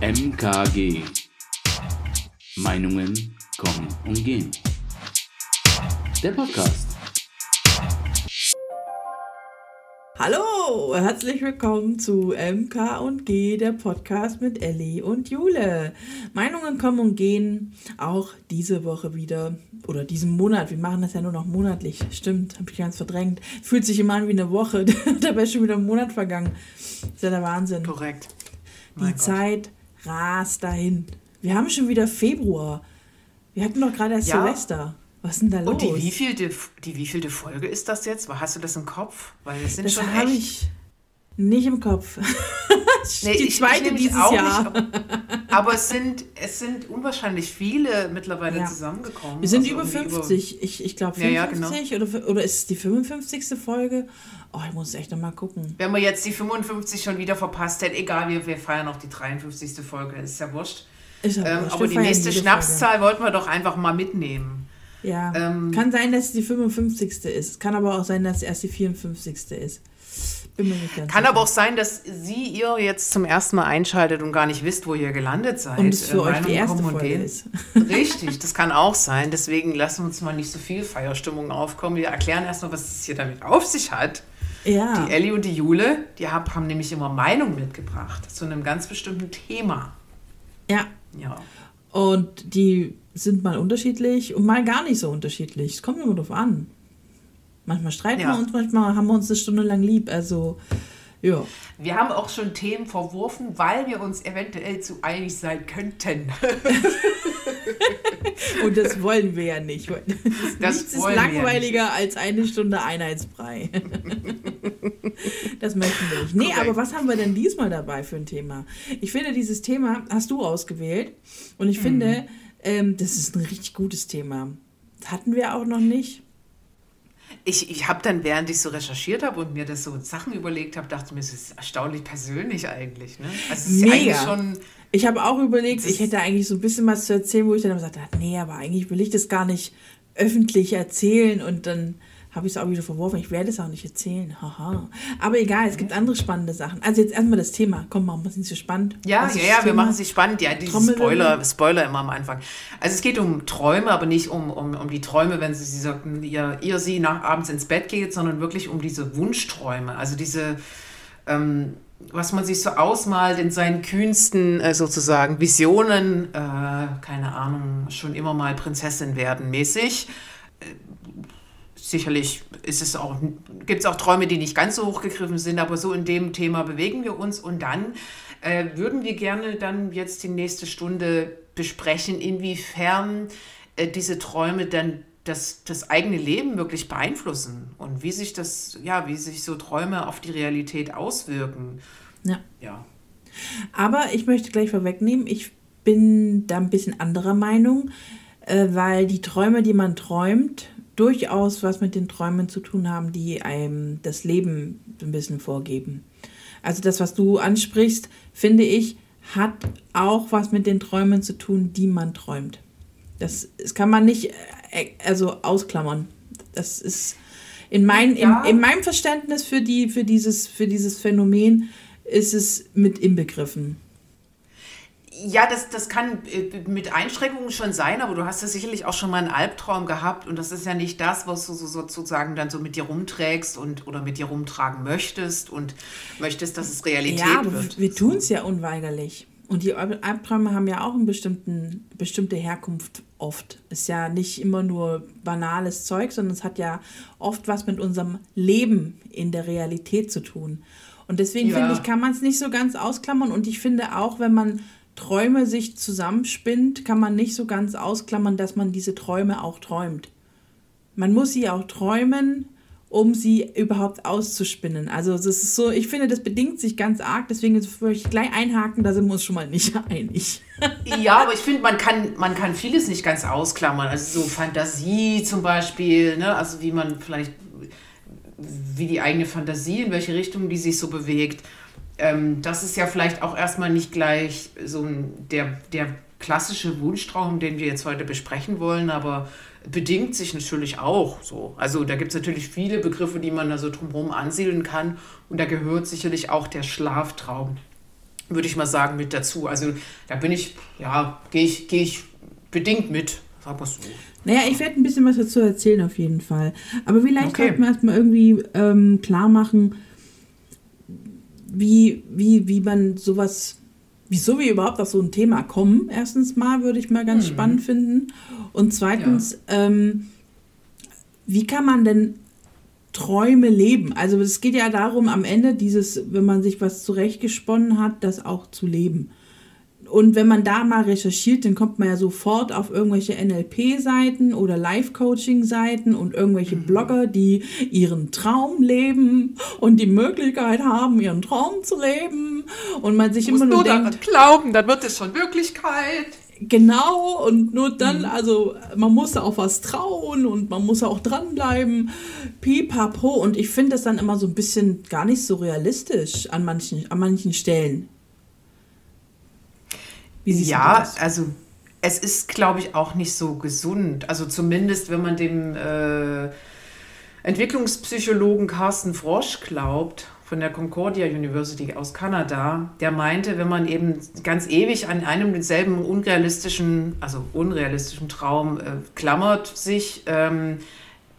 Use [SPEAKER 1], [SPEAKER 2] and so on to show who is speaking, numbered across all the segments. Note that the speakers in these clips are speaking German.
[SPEAKER 1] MKG. Meinungen kommen und gehen. Der Podcast.
[SPEAKER 2] Hallo, herzlich willkommen zu MK und G, der Podcast mit Ellie und Jule. Meinungen kommen und gehen auch diese Woche wieder oder diesen Monat. Wir machen das ja nur noch monatlich. Stimmt, habe ich ganz verdrängt. Fühlt sich immer an wie eine Woche. Dabei ist schon wieder ein Monat vergangen. ist ja der Wahnsinn.
[SPEAKER 3] Korrekt.
[SPEAKER 2] Die mein Zeit Gott. Rast dahin. Wir haben schon wieder Februar. Wir hatten doch gerade erst ja. Silvester. Was ist denn da los?
[SPEAKER 3] Und die wievielte, die wievielte Folge ist das jetzt? Hast du das im Kopf? Weil
[SPEAKER 2] das sind das schon echt... ich nicht im Kopf. nee, die zweite ich, dieses Jahr.
[SPEAKER 3] Nicht, aber es sind, es sind unwahrscheinlich viele mittlerweile ja. zusammengekommen.
[SPEAKER 2] Wir sind also über 50. Über, ich ich glaube 55 ja, ja, genau. oder, oder ist es die 55. Folge? Oh, ich muss echt nochmal gucken.
[SPEAKER 3] Wenn man jetzt die 55 schon wieder verpasst hätte, egal, wir, wir feiern auch die 53. Folge, ist ja wurscht. Ist ja ähm, wurscht. Aber die nächste Schnapszahl wollten wir doch einfach mal mitnehmen.
[SPEAKER 2] Ja. Ähm, kann sein, dass es die 55. ist. Kann aber auch sein, dass es erst die 54. ist.
[SPEAKER 3] Bin mir nicht ganz Kann aber auch sein, dass sie ihr jetzt zum ersten Mal einschaltet und gar nicht wisst, wo ihr gelandet seid.
[SPEAKER 2] Und es für äh, euch die erste Folge ist.
[SPEAKER 3] Richtig, das kann auch sein. Deswegen lassen wir uns mal nicht so viel Feierstimmung aufkommen. Wir erklären erstmal, was es hier damit auf sich hat. Ja. Die Ellie und die Jule, die haben, haben nämlich immer Meinung mitgebracht zu einem ganz bestimmten Thema.
[SPEAKER 2] Ja. Ja. Und die sind mal unterschiedlich und mal gar nicht so unterschiedlich. Es kommt immer drauf an. Manchmal streiten ja. wir uns, manchmal haben wir uns eine Stunde lang lieb. Also, ja.
[SPEAKER 3] Wir haben auch schon Themen verworfen, weil wir uns eventuell zu einig sein könnten.
[SPEAKER 2] Und das wollen wir ja nicht. Das Nichts ist langweiliger als eine Stunde Einheitsbrei. das möchten wir nicht. Nee, Korrekt. aber was haben wir denn diesmal dabei für ein Thema? Ich finde, dieses Thema hast du ausgewählt. Und ich finde, mhm. ähm, das ist ein richtig gutes Thema. Das hatten wir auch noch nicht
[SPEAKER 3] ich, ich habe dann, während ich so recherchiert habe und mir das so Sachen überlegt habe, dachte mir, es ist erstaunlich persönlich eigentlich. Ne?
[SPEAKER 2] Also es ist Mega. schon. Ich habe auch überlegt, ich hätte eigentlich so ein bisschen was zu erzählen, wo ich dann gesagt habe, nee, aber eigentlich will ich das gar nicht öffentlich erzählen und dann habe ich es auch wieder verworfen. Ich werde es auch nicht erzählen. Haha. Aber egal, es gibt andere spannende Sachen. Also jetzt erstmal das Thema. Komm, machen wir es nicht so spannend.
[SPEAKER 3] Ja, ja, ja, wir machen es spannend. Ja, die Spoiler, Spoiler immer am Anfang. Also es geht um Träume, aber nicht um, um, um die Träume, wenn sie, sie sagten, ihr, ihr sie nach abends ins Bett geht, sondern wirklich um diese Wunschträume. Also diese, ähm, was man sich so ausmalt in seinen kühnsten äh, sozusagen Visionen, äh, keine Ahnung, schon immer mal Prinzessin werden mäßig sicherlich ist es auch, gibt es auch Träume, die nicht ganz so hochgegriffen sind, aber so in dem Thema bewegen wir uns und dann äh, würden wir gerne dann jetzt die nächste Stunde besprechen, inwiefern äh, diese Träume dann das, das eigene Leben wirklich beeinflussen und wie sich das, ja, wie sich so Träume auf die Realität auswirken.
[SPEAKER 2] Ja. ja. Aber ich möchte gleich vorwegnehmen, ich bin da ein bisschen anderer Meinung, äh, weil die Träume, die man träumt, durchaus was mit den Träumen zu tun haben, die einem das Leben ein bisschen vorgeben. Also das, was du ansprichst, finde ich, hat auch was mit den Träumen zu tun, die man träumt. Das, das kann man nicht äh, also ausklammern. Das ist in, mein, ja. in, in meinem Verständnis für, die, für, dieses, für dieses Phänomen ist es mit inbegriffen.
[SPEAKER 3] Ja, das, das kann äh, mit Einschränkungen schon sein, aber du hast ja sicherlich auch schon mal einen Albtraum gehabt und das ist ja nicht das, was du so sozusagen dann so mit dir rumträgst und oder mit dir rumtragen möchtest und möchtest, dass es Realität ja, wird.
[SPEAKER 2] Wir tun es ja unweigerlich. Und die Albträume haben ja auch eine bestimmten, bestimmte Herkunft oft. Ist ja nicht immer nur banales Zeug, sondern es hat ja oft was mit unserem Leben in der Realität zu tun. Und deswegen ja. finde ich, kann man es nicht so ganz ausklammern. Und ich finde auch, wenn man Träume sich zusammenspinnt, kann man nicht so ganz ausklammern, dass man diese Träume auch träumt. Man muss sie auch träumen, um sie überhaupt auszuspinnen. Also das ist so, ich finde, das bedingt sich ganz arg, deswegen würde ich gleich einhaken, da sind wir uns schon mal nicht einig.
[SPEAKER 3] ja, aber ich finde, man kann, man kann vieles nicht ganz ausklammern. Also so Fantasie zum Beispiel, ne? also wie man vielleicht, wie die eigene Fantasie, in welche Richtung die sich so bewegt ähm, das ist ja vielleicht auch erstmal nicht gleich so der, der klassische Wunschtraum, den wir jetzt heute besprechen wollen, aber bedingt sich natürlich auch so. Also da gibt es natürlich viele Begriffe, die man da so drumherum ansiedeln kann und da gehört sicherlich auch der Schlaftraum würde ich mal sagen, mit dazu. Also da bin ich, ja, gehe ich, gehe ich bedingt mit, sag mal so.
[SPEAKER 2] Naja, ich werde ein bisschen was dazu erzählen auf jeden Fall. Aber vielleicht okay. sollten wir erstmal irgendwie ähm, klar machen, wie, wie, wie man sowas, wieso wir überhaupt auf so ein Thema kommen. Erstens mal würde ich mal ganz mhm. spannend finden. Und zweitens, ja. ähm, wie kann man denn Träume leben? Also es geht ja darum, am Ende dieses, wenn man sich was zurechtgesponnen hat, das auch zu leben. Und wenn man da mal recherchiert, dann kommt man ja sofort auf irgendwelche NLP-Seiten oder Life-Coaching-Seiten und irgendwelche mhm. Blogger, die ihren Traum leben und die Möglichkeit haben, ihren Traum zu leben. Und man sich immer nur, nur denkt,
[SPEAKER 3] glauben, dann wird es schon Wirklichkeit.
[SPEAKER 2] Genau, und nur dann, mhm. also man muss auch was trauen und man muss auch dranbleiben. Pipapo. Und ich finde das dann immer so ein bisschen gar nicht so realistisch an manchen, an manchen Stellen.
[SPEAKER 3] Ja, also es ist, glaube ich, auch nicht so gesund. Also zumindest, wenn man dem äh, Entwicklungspsychologen Carsten Frosch glaubt, von der Concordia University aus Kanada, der meinte, wenn man eben ganz ewig an einem denselben unrealistischen, also unrealistischen Traum äh, klammert sich, ähm,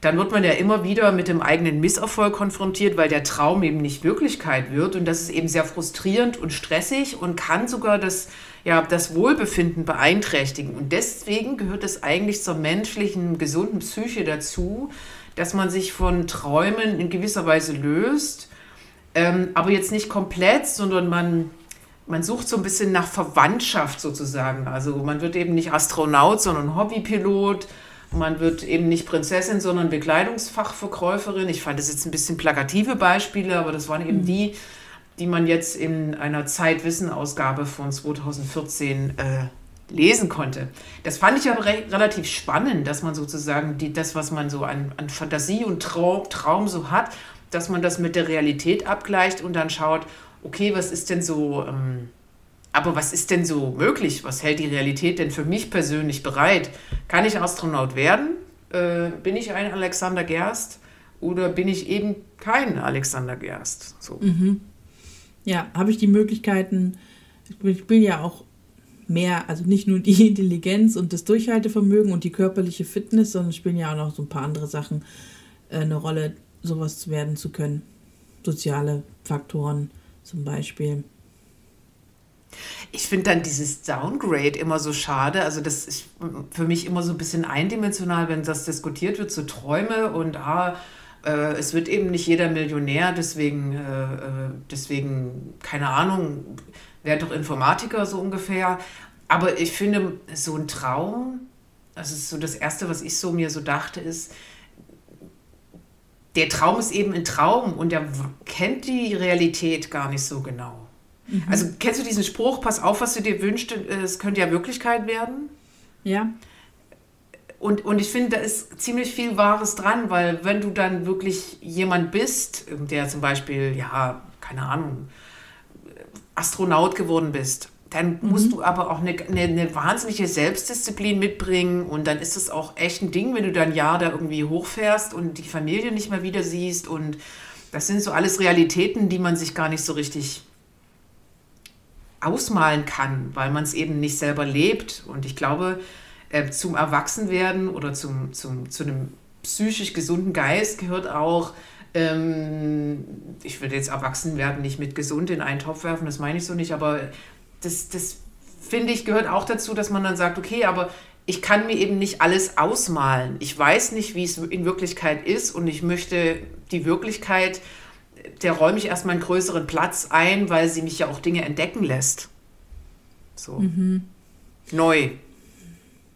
[SPEAKER 3] dann wird man ja immer wieder mit dem eigenen Misserfolg konfrontiert, weil der Traum eben nicht Wirklichkeit wird. Und das ist eben sehr frustrierend und stressig und kann sogar das, ja, das Wohlbefinden beeinträchtigen. Und deswegen gehört es eigentlich zur menschlichen, gesunden Psyche dazu, dass man sich von Träumen in gewisser Weise löst, ähm, aber jetzt nicht komplett, sondern man, man sucht so ein bisschen nach Verwandtschaft sozusagen. Also man wird eben nicht Astronaut, sondern Hobbypilot man wird eben nicht Prinzessin, sondern Bekleidungsfachverkäuferin. Ich fand das jetzt ein bisschen plakative Beispiele, aber das waren eben mhm. die, die man jetzt in einer Zeitwissen-Ausgabe von 2014 äh, lesen konnte. Das fand ich aber re relativ spannend, dass man sozusagen die, das, was man so an, an Fantasie und Traum, Traum so hat, dass man das mit der Realität abgleicht und dann schaut, okay, was ist denn so ähm, aber was ist denn so möglich? Was hält die Realität denn für mich persönlich bereit? Kann ich Astronaut werden? Äh, bin ich ein Alexander Gerst? Oder bin ich eben kein Alexander Gerst? So.
[SPEAKER 2] Mhm. Ja, habe ich die Möglichkeiten, ich bin ja auch mehr, also nicht nur die Intelligenz und das Durchhaltevermögen und die körperliche Fitness, sondern spielen ja auch noch so ein paar andere Sachen äh, eine Rolle, sowas werden zu können. Soziale Faktoren zum Beispiel.
[SPEAKER 3] Ich finde dann dieses Downgrade immer so schade. Also das ist für mich immer so ein bisschen eindimensional, wenn das diskutiert wird, so Träume und ah, äh, es wird eben nicht jeder Millionär, deswegen, äh, äh deswegen, keine Ahnung, wäre doch Informatiker so ungefähr. Aber ich finde, so ein Traum, das ist so das Erste, was ich so mir so dachte, ist, der Traum ist eben ein Traum und er kennt die Realität gar nicht so genau. Mhm. Also kennst du diesen Spruch, pass auf, was du dir wünschst, es könnte ja Wirklichkeit werden?
[SPEAKER 2] Ja.
[SPEAKER 3] Und, und ich finde, da ist ziemlich viel Wahres dran, weil wenn du dann wirklich jemand bist, der zum Beispiel, ja, keine Ahnung, Astronaut geworden bist, dann mhm. musst du aber auch eine, eine, eine, wahnsinnige Selbstdisziplin mitbringen und dann ist es auch echt ein Ding, wenn du dann Jahr da irgendwie hochfährst und die Familie nicht mehr wieder siehst und das sind so alles Realitäten, die man sich gar nicht so richtig ausmalen kann, weil man es eben nicht selber lebt. Und ich glaube, äh, zum Erwachsenwerden oder zum, zum, zu einem psychisch gesunden Geist gehört auch, ähm, ich würde jetzt Erwachsenwerden nicht mit gesund in einen Topf werfen, das meine ich so nicht, aber das, das finde ich gehört auch dazu, dass man dann sagt, okay, aber ich kann mir eben nicht alles ausmalen. Ich weiß nicht, wie es in Wirklichkeit ist und ich möchte die Wirklichkeit der räume ich erstmal einen größeren Platz ein, weil sie mich ja auch Dinge entdecken lässt. So. Mhm. Neu.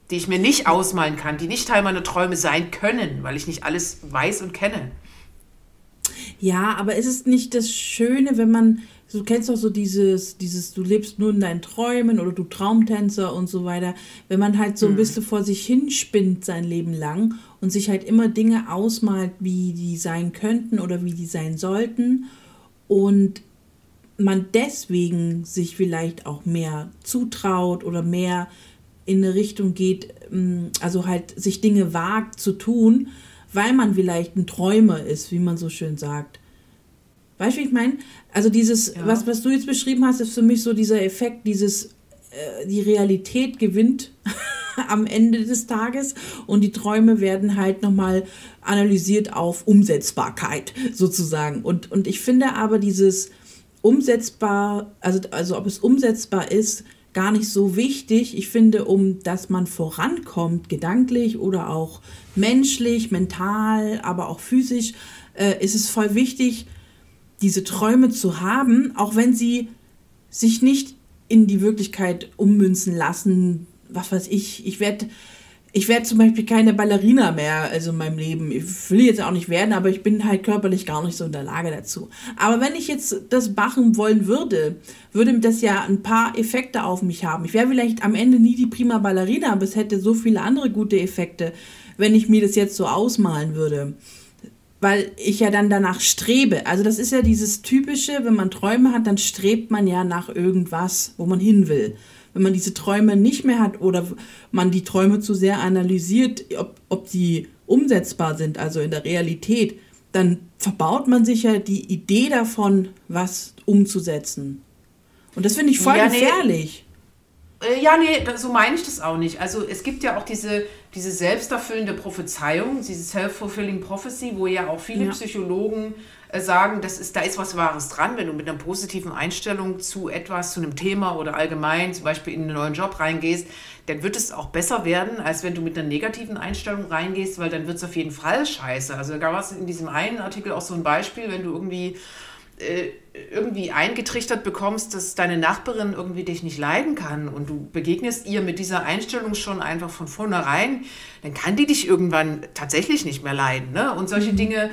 [SPEAKER 3] Die ich mir nicht ausmalen kann, die nicht Teil meiner Träume sein können, weil ich nicht alles weiß und kenne.
[SPEAKER 2] Ja, aber ist es nicht das Schöne, wenn man du kennst doch so dieses, dieses, du lebst nur in deinen Träumen oder du Traumtänzer und so weiter, wenn man halt so ein hm. bisschen vor sich hinspinnt sein Leben lang und sich halt immer Dinge ausmalt, wie die sein könnten oder wie die sein sollten und man deswegen sich vielleicht auch mehr zutraut oder mehr in eine Richtung geht, mm, also halt sich Dinge wagt zu tun, weil man vielleicht ein Träumer ist, wie man so schön sagt Weißt du, wie ich meine? Also dieses,
[SPEAKER 3] Ja.
[SPEAKER 2] was, was du jetzt beschrieben hast, ist für mich so dieser Effekt, dieses, äh, die Realität gewinnt am Ende des Tages und die Träume werden halt nochmal analysiert auf Umsetzbarkeit sozusagen. Und, und ich finde aber dieses umsetzbar, also, also ob es umsetzbar ist, gar nicht so wichtig. Ich finde, um dass man vorankommt, gedanklich oder auch menschlich, mental, aber auch physisch, äh, ist es voll wichtig, diese Träume zu haben, auch wenn sie sich nicht in die Wirklichkeit ummünzen lassen. Was weiß ich, ich werde ich werd zum Beispiel keine Ballerina mehr also in meinem Leben. Ich will jetzt auch nicht werden, aber ich bin halt körperlich gar nicht so in der Lage dazu. Aber wenn ich jetzt das machen wollen würde, würde das ja ein paar Effekte auf mich haben. Ich wäre vielleicht am Ende nie die prima Ballerina, aber es hätte so viele andere gute Effekte, wenn ich mir das jetzt so ausmalen würde weil ich ja dann danach strebe. Also das ist ja dieses typische, wenn man Träume hat, dann strebt man ja nach irgendwas, wo man hin will. Wenn man diese Träume nicht mehr hat oder man die Träume zu sehr analysiert, ob, ob die umsetzbar sind, also in der Realität, dann verbaut man sich ja die Idee davon, was umzusetzen. Und das finde ich voll
[SPEAKER 3] Ja, nee.
[SPEAKER 2] gefährlich.
[SPEAKER 3] Äh, Ja, nee, so meine ich das auch nicht. Also es gibt ja auch diese, diese selbsterfüllende Prophezeiung, diese self-fulfilling prophecy, wo ja auch viele
[SPEAKER 2] Ja.
[SPEAKER 3] Psychologen äh, sagen, das ist, da ist was Wahres dran, wenn du mit einer positiven Einstellung zu etwas, zu einem Thema oder allgemein zum Beispiel in einen neuen Job reingehst, dann wird es auch besser werden, als wenn du mit einer negativen Einstellung reingehst, weil dann wird es auf jeden Fall scheiße. Also da gab es in diesem einen Artikel auch so ein Beispiel, wenn du irgendwie äh, irgendwie eingetrichtert bekommst, dass deine Nachbarin irgendwie dich nicht leiden kann und du begegnest ihr mit dieser Einstellung schon einfach von vornherein, dann kann die dich irgendwann tatsächlich nicht mehr leiden. Ne? Und solche Dinge,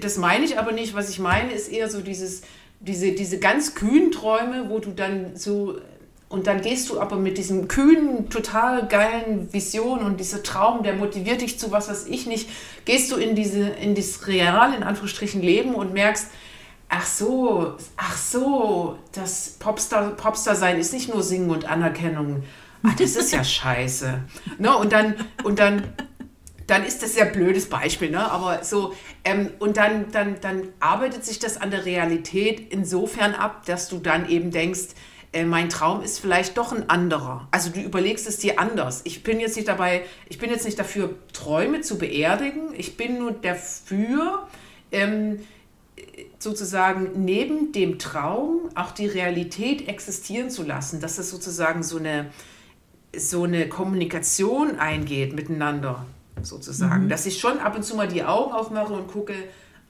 [SPEAKER 3] das meine ich aber nicht. Was ich meine, ist eher so dieses, diese, diese ganz kühnen Träume, wo du dann so und dann gehst du aber mit diesem kühnen, total geilen Vision und dieser Traum, der motiviert dich zu was weiß ich nicht, gehst du in diese, in das real, in Anführungsstrichen, Leben und merkst, ach so, ach so, das Popstar, Popstar sein ist nicht nur Singen und Anerkennung. Ach, das ist ja scheiße. Ne? Und dann, und dann, dann ist das ja ein blödes Beispiel, ne? aber so, ähm, und dann, dann, dann arbeitet sich das an der Realität insofern ab, dass du dann eben denkst, äh, mein Traum ist vielleicht doch ein anderer. Also du überlegst es dir anders. Ich bin jetzt nicht dabei, ich bin jetzt nicht dafür, Träume zu beerdigen. Ich bin nur dafür, ähm, sozusagen neben dem Traum auch die Realität existieren zu lassen, dass es sozusagen so eine, so eine Kommunikation eingeht miteinander, sozusagen. Dass ich schon ab und zu mal die Augen aufmache und gucke,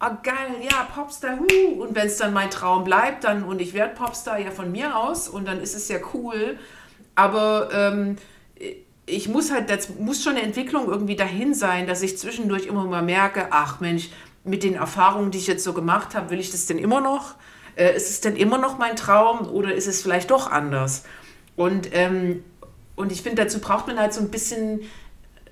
[SPEAKER 3] ah geil, ja, Popstar, huh. und wenn es dann mein Traum bleibt, dann und ich werde Popstar ja von mir aus und dann ist es ja cool, aber ähm, ich muss halt, das muss schon eine Entwicklung irgendwie dahin sein, dass ich zwischendurch immer mal merke, ach Mensch, mit den Erfahrungen, die ich jetzt so gemacht habe, will ich das denn immer noch? Äh, ist es denn immer noch mein Traum oder ist es vielleicht doch anders? Und, ähm, und ich finde, dazu braucht man halt so ein bisschen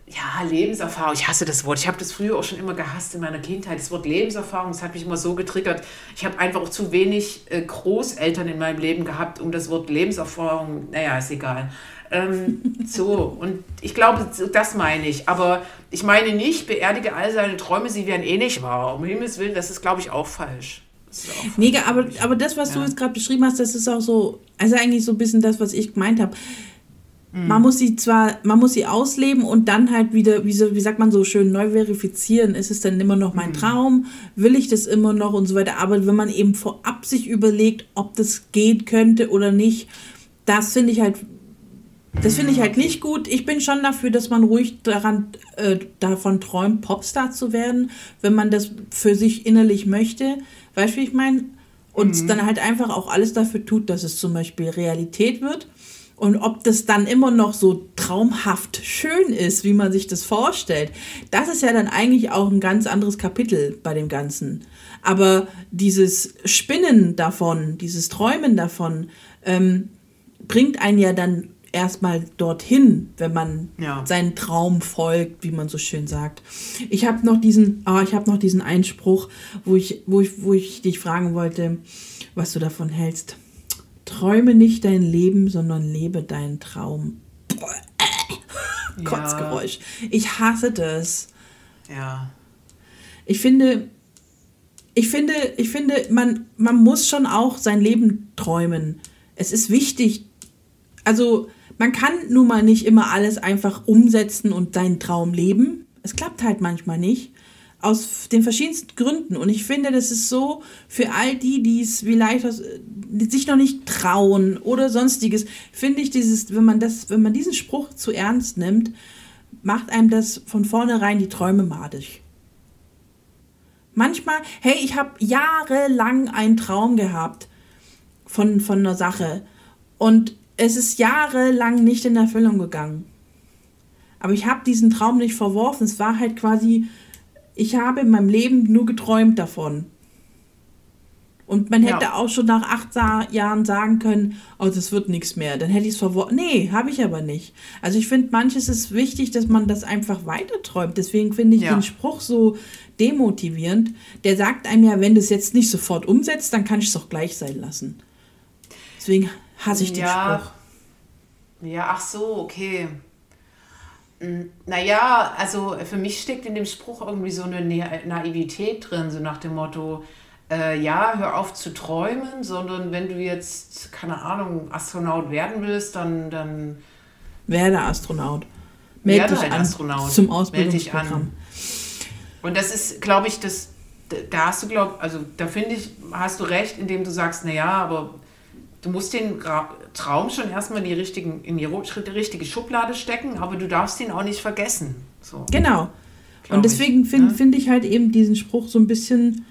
[SPEAKER 3] ja, Lebenserfahrung. Ich hasse das Wort. Ich habe das früher auch schon immer gehasst in meiner Kindheit. Das Wort Lebenserfahrung, das hat mich immer so getriggert. Ich habe einfach auch zu wenig äh, Großeltern in meinem Leben gehabt, um das Wort Lebenserfahrung, naja, ist egal. Ähm, so, und ich glaube, das meine ich. Aber ich meine nicht, beerdige all seine Träume, sie werden eh nicht wahr. Um Himmels Willen, das ist, glaube ich, auch falsch.
[SPEAKER 2] Mega, aber,
[SPEAKER 3] glaub ich.
[SPEAKER 2] aber das, was du
[SPEAKER 3] Ja.
[SPEAKER 2] jetzt gerade beschrieben hast, das ist auch so, also eigentlich so ein bisschen das, was ich gemeint habe. Man muss sie zwar, man muss sie ausleben und dann halt wieder, wie, so, wie sagt man so schön, neu verifizieren. Ist es denn immer noch mein Traum? Will ich das immer noch und so weiter? Aber wenn man eben vorab sich überlegt, ob das gehen könnte oder nicht, das finde ich halt, das finde ich halt nicht gut. Ich bin schon dafür, dass man ruhig daran, äh, davon träumt, Popstar zu werden, wenn man das für sich innerlich möchte. Weißt du, wie ich meine? Und dann halt einfach auch alles dafür tut, dass es zum Beispiel Realität wird. Und ob das dann immer noch so traumhaft schön ist, wie man sich das vorstellt, das ist ja dann eigentlich auch ein ganz anderes Kapitel bei dem Ganzen. Aber dieses Spinnen davon, dieses Träumen davon, ähm, bringt einen ja dann erstmal dorthin, wenn man
[SPEAKER 3] Ja.
[SPEAKER 2] seinen Traum folgt, wie man so schön sagt. Ich habe noch diesen, ah, ich habe noch diesen Einspruch, wo ich, wo ich, wo ich dich fragen wollte, was du davon hältst. Träume nicht dein Leben, sondern lebe deinen Traum. Kotzgeräusch. Ich hasse das.
[SPEAKER 3] Ja.
[SPEAKER 2] Ich finde, ich finde, ich finde man, man muss schon auch sein Leben träumen. Es ist wichtig. Also, man kann nun mal nicht immer alles einfach umsetzen und seinen Traum leben. Es klappt halt manchmal nicht. Aus den verschiedensten Gründen. Und ich finde, das ist so für all die, die es vielleicht aus, sich noch nicht trauen oder sonstiges, finde ich dieses, wenn man das, wenn man diesen Spruch zu ernst nimmt, macht einem das von vornherein die Träume madig. Manchmal, hey, ich habe jahrelang einen Traum gehabt von, von einer Sache und es ist jahrelang nicht in Erfüllung gegangen. Aber ich habe diesen Traum nicht verworfen. Es war halt quasi, ich habe in meinem Leben nur geträumt davon. Und man hätte ja. auch schon nach acht Jahren sagen können, oh, das wird nichts mehr. Dann hätte ich es verworfen. Nee, habe ich aber nicht. Also ich finde, manches ist wichtig, dass man das einfach weiterträumt. Deswegen finde ich ja. den Spruch so demotivierend. Der sagt einem ja, wenn du es jetzt nicht sofort umsetzt, dann kann ich es auch gleich sein lassen. Deswegen hasse ich den
[SPEAKER 3] ja.
[SPEAKER 2] Spruch.
[SPEAKER 3] Ja, ach so, okay. Hm, naja, also für mich steckt in dem Spruch irgendwie so eine Naivität drin, so nach dem Motto, äh, ja, hör auf zu träumen, sondern wenn du jetzt, keine Ahnung, Astronaut werden willst, dann. dann
[SPEAKER 2] werde Astronaut. Meld werde dich halt an Astronaut. Zum Ausbildungsprogramm.
[SPEAKER 3] Und das ist, glaube ich, das, da hast du, glaube also da finde ich, hast du recht, indem du sagst, naja, aber du musst den Traum schon erstmal in die, richtigen, in die richtige Schublade stecken, aber du darfst ihn auch nicht vergessen. So.
[SPEAKER 2] Genau. Und deswegen finde ne? find ich halt eben diesen Spruch so ein bisschen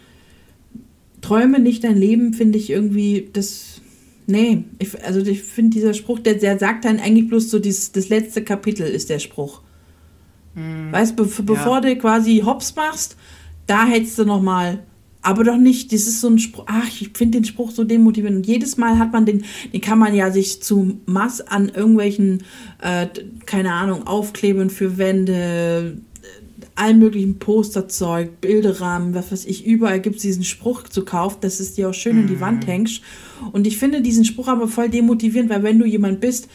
[SPEAKER 2] träume nicht dein Leben, finde ich irgendwie, das, nee, ich, also ich finde dieser Spruch, der, der sagt dann eigentlich bloß so, dieses, das letzte Kapitel ist der Spruch. Hm. Weißt du, be bevor ja. du quasi Hops machst, da hättest du noch mal aber doch nicht, das ist so ein Spruch, ach, ich finde den Spruch so demotivierend. Und jedes Mal hat man den, den kann man ja sich zu Mass an irgendwelchen, äh, keine Ahnung, Aufklebern für Wände, allen möglichen Posterzeug, Bilderrahmen, was weiß ich, überall gibt es diesen Spruch zu kaufen, dass es dir auch schön mhm. in die Wand mhm. hängst. Und ich finde diesen Spruch aber voll demotivierend, weil wenn du jemand bist,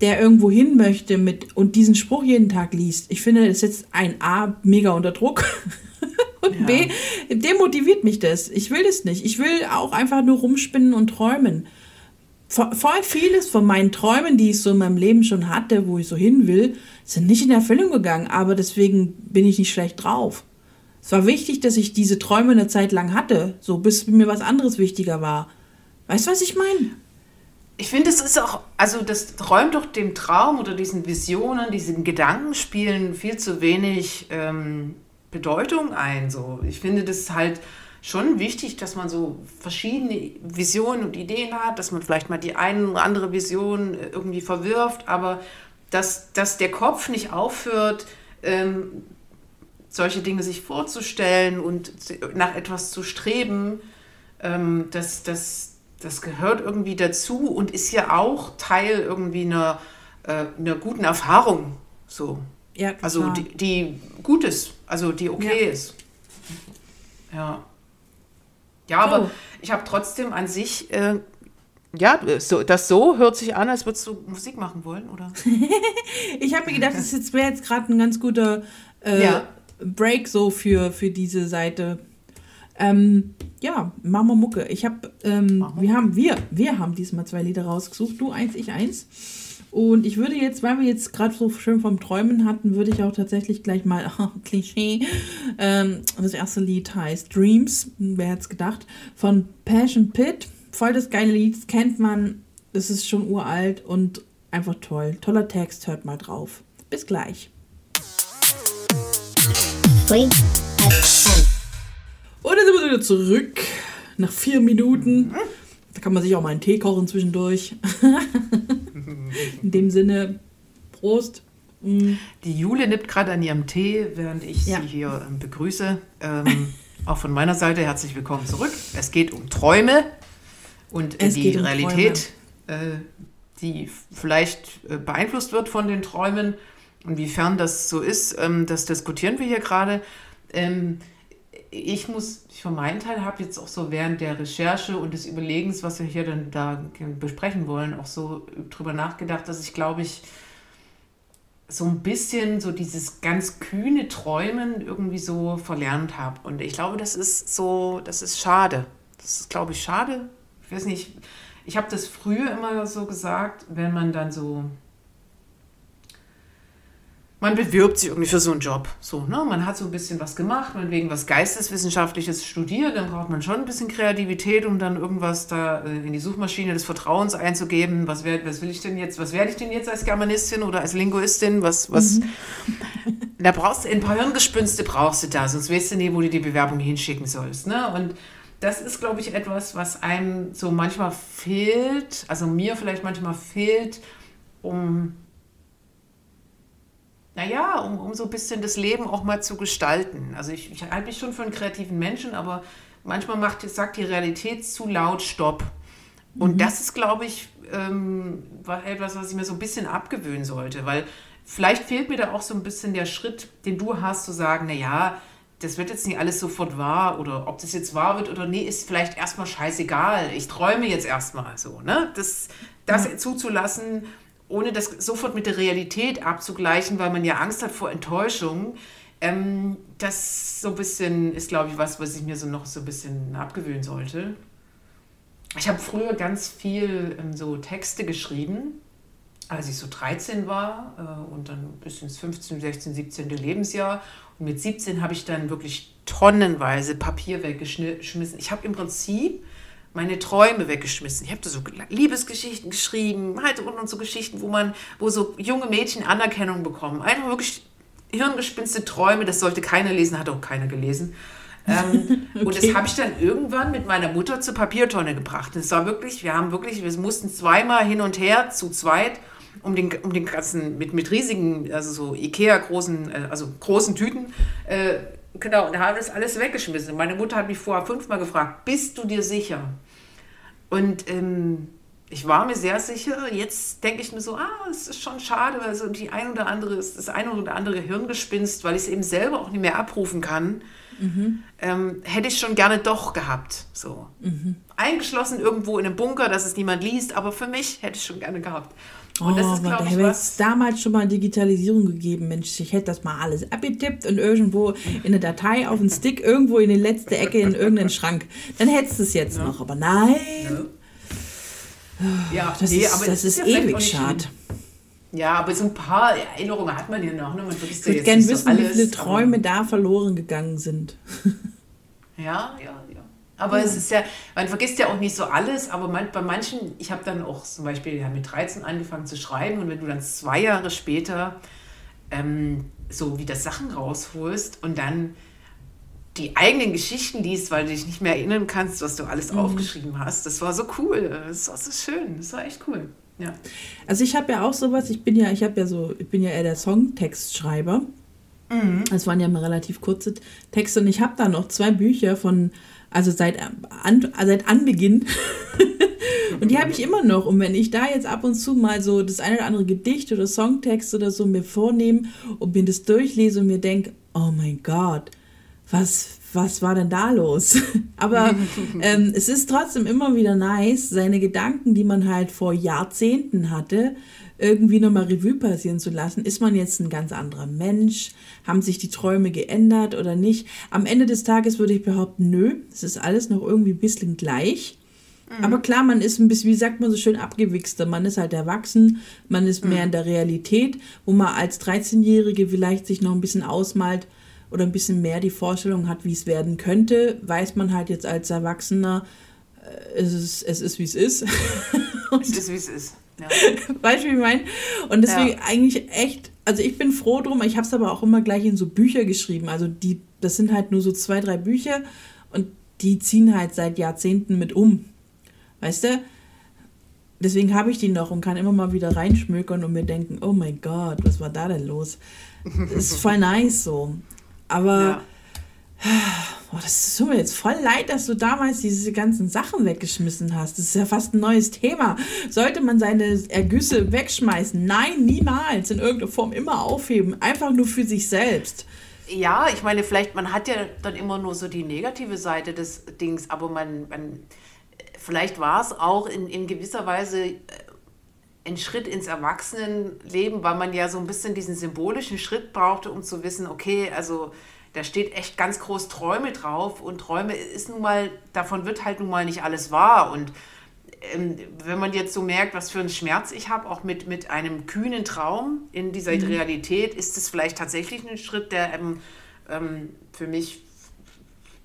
[SPEAKER 2] der irgendwo hin möchte mit und diesen Spruch jeden Tag liest, ich finde, das setzt ein A mega unter Druck. und ja. B demotiviert mich das. Ich will das nicht. Ich will auch einfach nur rumspinnen und träumen voll vieles von meinen Träumen, die ich so in meinem Leben schon hatte, wo ich so hin will, sind nicht in Erfüllung gegangen, aber deswegen bin ich nicht schlecht drauf. Es war wichtig, dass ich diese Träume eine Zeit lang hatte, so bis mir was anderes wichtiger war. Weißt du, was ich meine?
[SPEAKER 3] Ich finde, es ist auch, also das räumt doch dem Traum oder diesen Visionen, diesen Gedankenspielen viel zu wenig ähm, Bedeutung ein. So. Ich finde das halt schon wichtig, dass man so verschiedene Visionen und Ideen hat, dass man vielleicht mal die eine oder andere Vision äh, irgendwie verwirft, aber dass, dass der Kopf nicht aufhört, ähm, solche Dinge sich vorzustellen und nach etwas zu streben, ähm, das, das, das gehört irgendwie dazu und ist ja auch Teil irgendwie einer, äh, einer guten Erfahrung. So. Ja, also die, die gut ist, also die okay ja. ist. Ja. Ja, aber oh. ich habe trotzdem an sich, äh, ja, so, das so hört sich an, als würdest du Musik machen wollen, oder?
[SPEAKER 2] ich habe mir gedacht, das wäre jetzt gerade ein ganz guter äh, ja. Break so für, für diese Seite. Ähm, ja, machen wir Mucke. Ich habe, ähm, wir haben, wir, wir haben diesmal zwei Lieder rausgesucht. Du eins, ich eins. Und ich würde jetzt, weil wir jetzt gerade so schön vom Träumen hatten, würde ich auch tatsächlich gleich mal, oh, Klischee, ähm, das erste Lied heißt Dreams, wer hätte es gedacht, von Passion Pit. Voll das geile Lied, kennt man, das ist schon uralt und einfach toll. Toller Text, hört mal drauf. Bis gleich. Und dann sind wir wieder zurück, nach vier Minuten. Da kann man sich auch mal einen Tee kochen zwischendurch. In dem Sinne, Prost.
[SPEAKER 3] Mm. Die Jule nippt gerade an ihrem Tee, während ich ja. sie hier ähm, begrüße. Ähm, auch von meiner Seite herzlich willkommen zurück. Es geht um Träume und es die um Realität, äh, die vielleicht äh, beeinflusst wird von den Träumen. Inwiefern das so ist, ähm, das diskutieren wir hier gerade. Ähm, ich muss, ich für meinen Teil habe jetzt auch so während der Recherche und des Überlegens, was wir hier dann da besprechen wollen, auch so drüber nachgedacht, dass ich glaube ich, so ein bisschen so dieses ganz kühne Träumen irgendwie so verlernt habe. Und ich glaube, das ist so, das ist schade. Das ist, glaube ich, schade. Ich weiß nicht, ich habe das früher immer so gesagt, wenn man dann so man bewirbt sich irgendwie für so einen Job. So, ne? Man hat so ein bisschen was gemacht, man wegen was Geisteswissenschaftliches studiert, dann braucht man schon ein bisschen Kreativität, um dann irgendwas da äh, in die Suchmaschine des Vertrauens einzugeben. Was, wär, was will ich denn jetzt, was werde ich denn jetzt als Germanistin oder als Linguistin? Was, was? Mhm. Da brauchst du ein paar Hirngespünste brauchst du da, sonst weißt du nie, wo du die Bewerbung hinschicken sollst. Ne? Und das ist, glaube ich, etwas, was einem so manchmal fehlt, also mir vielleicht manchmal fehlt, um naja, um, um so ein bisschen das Leben auch mal zu gestalten. Also ich, ich halte mich schon für einen kreativen Menschen, aber manchmal macht, sagt die Realität zu laut Stopp. Und mhm. das ist, glaube ich, ähm, etwas, was ich mir so ein bisschen abgewöhnen sollte, weil vielleicht fehlt mir da auch so ein bisschen der Schritt, den du hast, zu sagen, naja, das wird jetzt nicht alles sofort wahr oder ob das jetzt wahr wird oder nee, ist vielleicht erstmal scheißegal. Ich träume jetzt erstmal so, ne? Das, das ja. zuzulassen, ohne das sofort mit der Realität abzugleichen, weil man ja Angst hat vor Enttäuschung. Ähm, das so ein bisschen ist, glaube ich, was, was ich mir so noch so ein bisschen abgewöhnen sollte. Ich habe früher ganz viel ähm, so Texte geschrieben, als ich so 13 war äh, und dann bis ins 15, 16, 17. Lebensjahr. Und mit 17 habe ich dann wirklich tonnenweise Papier weggeschmissen. Ich habe im Prinzip meine Träume weggeschmissen. Ich habe da so Liebesgeschichten geschrieben, halt und so Geschichten, wo man, wo so junge Mädchen Anerkennung bekommen. Einfach wirklich hirngespinste Träume, das sollte keiner lesen, hat auch keiner gelesen. Ähm, okay. Und das habe ich dann irgendwann mit meiner Mutter zur Papiertonne gebracht. Es war wirklich, wir haben wirklich, wir mussten zweimal hin und her zu zweit um den, um den ganzen, mit, mit riesigen, also so Ikea-großen, äh, also großen Tüten, äh, genau, und da haben wir das alles weggeschmissen. Meine Mutter hat mich vorher fünfmal gefragt, bist du dir sicher? Und ähm, ich war mir sehr sicher. Jetzt denke ich mir so, ah, es ist schon schade, weil so die ein oder andere, das eine oder andere Hirngespinst, weil ich es eben selber auch nicht mehr abrufen kann, mhm. ähm, hätte ich schon gerne doch gehabt. So. Mhm. Eingeschlossen irgendwo in einem Bunker, dass es niemand liest, aber für mich hätte ich schon gerne gehabt.
[SPEAKER 2] Und das oh, ist, glaube ich, was... damals schon mal Digitalisierung gegeben. Mensch, ich hätte das mal alles abgetippt und irgendwo in eine Datei auf einen Stick, irgendwo in die letzte Ecke in irgendeinen Schrank. Dann hättest du es jetzt ja. noch. Aber nein. Ja, ja das, nee, ist, aber das ist, ist ja ewig schade.
[SPEAKER 3] Ja, aber so ein paar Erinnerungen hat man ja noch. Ne? Man
[SPEAKER 2] ich würde gerne wissen, alles, wie viele Träume da verloren gegangen sind.
[SPEAKER 3] ja, ja, aber ja. es ist ja, man vergisst ja auch nicht so alles, aber man, bei manchen, ich habe dann auch zum Beispiel ja, mit 13 angefangen zu schreiben und wenn du dann zwei Jahre später ähm, so wieder Sachen rausholst und dann die eigenen Geschichten liest, weil du dich nicht mehr erinnern kannst, was du alles mhm. aufgeschrieben hast, das war so cool, das war so schön, das war echt cool. Ja.
[SPEAKER 2] Also ich habe ja auch sowas, ich bin ja, ich habe ja so, ich bin ja eher der Songtextschreiber. Mhm. Das waren ja mal relativ kurze Texte und ich habe da noch zwei Bücher von also seit, an, seit Anbeginn. und die habe ich immer noch. Und wenn ich da jetzt ab und zu mal so das eine oder andere Gedicht oder Songtext oder so mir vornehme und mir das durchlese und mir denke, oh mein Gott, was, was war denn da los? Aber ähm, es ist trotzdem immer wieder nice, seine Gedanken, die man halt vor Jahrzehnten hatte, irgendwie nochmal Revue passieren zu lassen. Ist man jetzt ein ganz anderer Mensch? Haben sich die Träume geändert oder nicht? Am Ende des Tages würde ich behaupten, nö, es ist alles noch irgendwie ein bisschen gleich. Mhm. Aber klar, man ist ein bisschen, wie sagt man so schön, abgewichster. Man ist halt erwachsen, man ist mehr mhm. in der Realität, wo man als 13-Jährige vielleicht sich noch ein bisschen ausmalt oder ein bisschen mehr die Vorstellung hat, wie es werden könnte, weiß man halt jetzt als Erwachsener, äh, es ist, es ist wie es ist.
[SPEAKER 3] es ist, wie es ist. Ja.
[SPEAKER 2] Weißt du, wie ich meine? Und deswegen ja. eigentlich echt, also ich bin froh drum, ich habe es aber auch immer gleich in so Bücher geschrieben. Also die, das sind halt nur so zwei, drei Bücher und die ziehen halt seit Jahrzehnten mit um. Weißt du? Deswegen habe ich die noch und kann immer mal wieder reinschmökern und mir denken, oh mein Gott, was war da denn los? Das ist voll nice so. Aber ja. Boah, das tut mir jetzt voll leid, dass du damals diese ganzen Sachen weggeschmissen hast. Das ist ja fast ein neues Thema. Sollte man seine Ergüsse wegschmeißen? Nein, niemals. In irgendeiner Form immer aufheben. Einfach nur für sich selbst.
[SPEAKER 3] Ja, ich meine, vielleicht, man hat ja dann immer nur so die negative Seite des Dings, aber man, man vielleicht war es auch in, in gewisser Weise äh, ein Schritt ins Erwachsenenleben, weil man ja so ein bisschen diesen symbolischen Schritt brauchte, um zu wissen, okay, also da steht echt ganz groß Träume drauf und Träume ist nun mal, davon wird halt nun mal nicht alles wahr und ähm, wenn man jetzt so merkt, was für einen Schmerz ich habe, auch mit, mit einem kühnen Traum in dieser mhm. Realität, ist es vielleicht tatsächlich ein Schritt, der ähm, ähm, für mich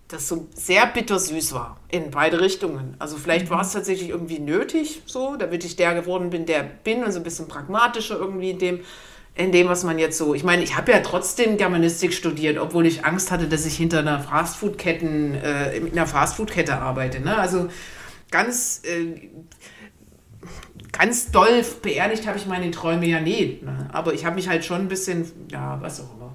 [SPEAKER 3] das so sehr bittersüß war in beide Richtungen. Also vielleicht mhm. war es tatsächlich irgendwie nötig, so, damit ich der geworden bin, der bin und so ein bisschen pragmatischer irgendwie in dem, in dem, was man jetzt so. Ich meine, ich habe ja trotzdem Germanistik studiert, obwohl ich Angst hatte, dass ich hinter einer Fastfood-Ketten, äh, in einer Fastfood-Kette arbeite. Ne? Also ganz, äh, ganz doll beerdigt habe ich meine Träume ja nie. Ne? Aber ich habe mich halt schon ein bisschen, ja, was auch immer.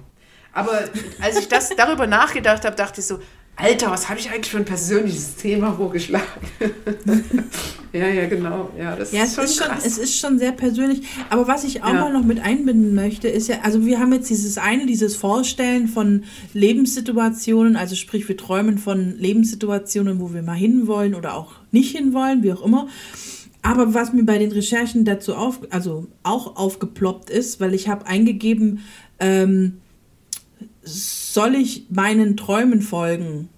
[SPEAKER 3] Aber als ich das darüber nachgedacht habe, dachte ich so, Alter, was habe ich eigentlich für ein persönliches Thema vorgeschlagen? ja, ja, genau. Ja, das ja, ist, schon
[SPEAKER 2] ist schon, es ist schon sehr persönlich. Aber was ich auch ja. mal noch mit einbinden möchte, ist ja, also wir haben jetzt dieses eine, dieses Vorstellen von Lebenssituationen, also sprich, wir träumen von Lebenssituationen, wo wir mal hinwollen oder auch nicht hinwollen, wie auch immer. Aber was mir bei den Recherchen dazu auf, also auch aufgeploppt ist, weil ich habe eingegeben, ähm, soll ich meinen Träumen folgen?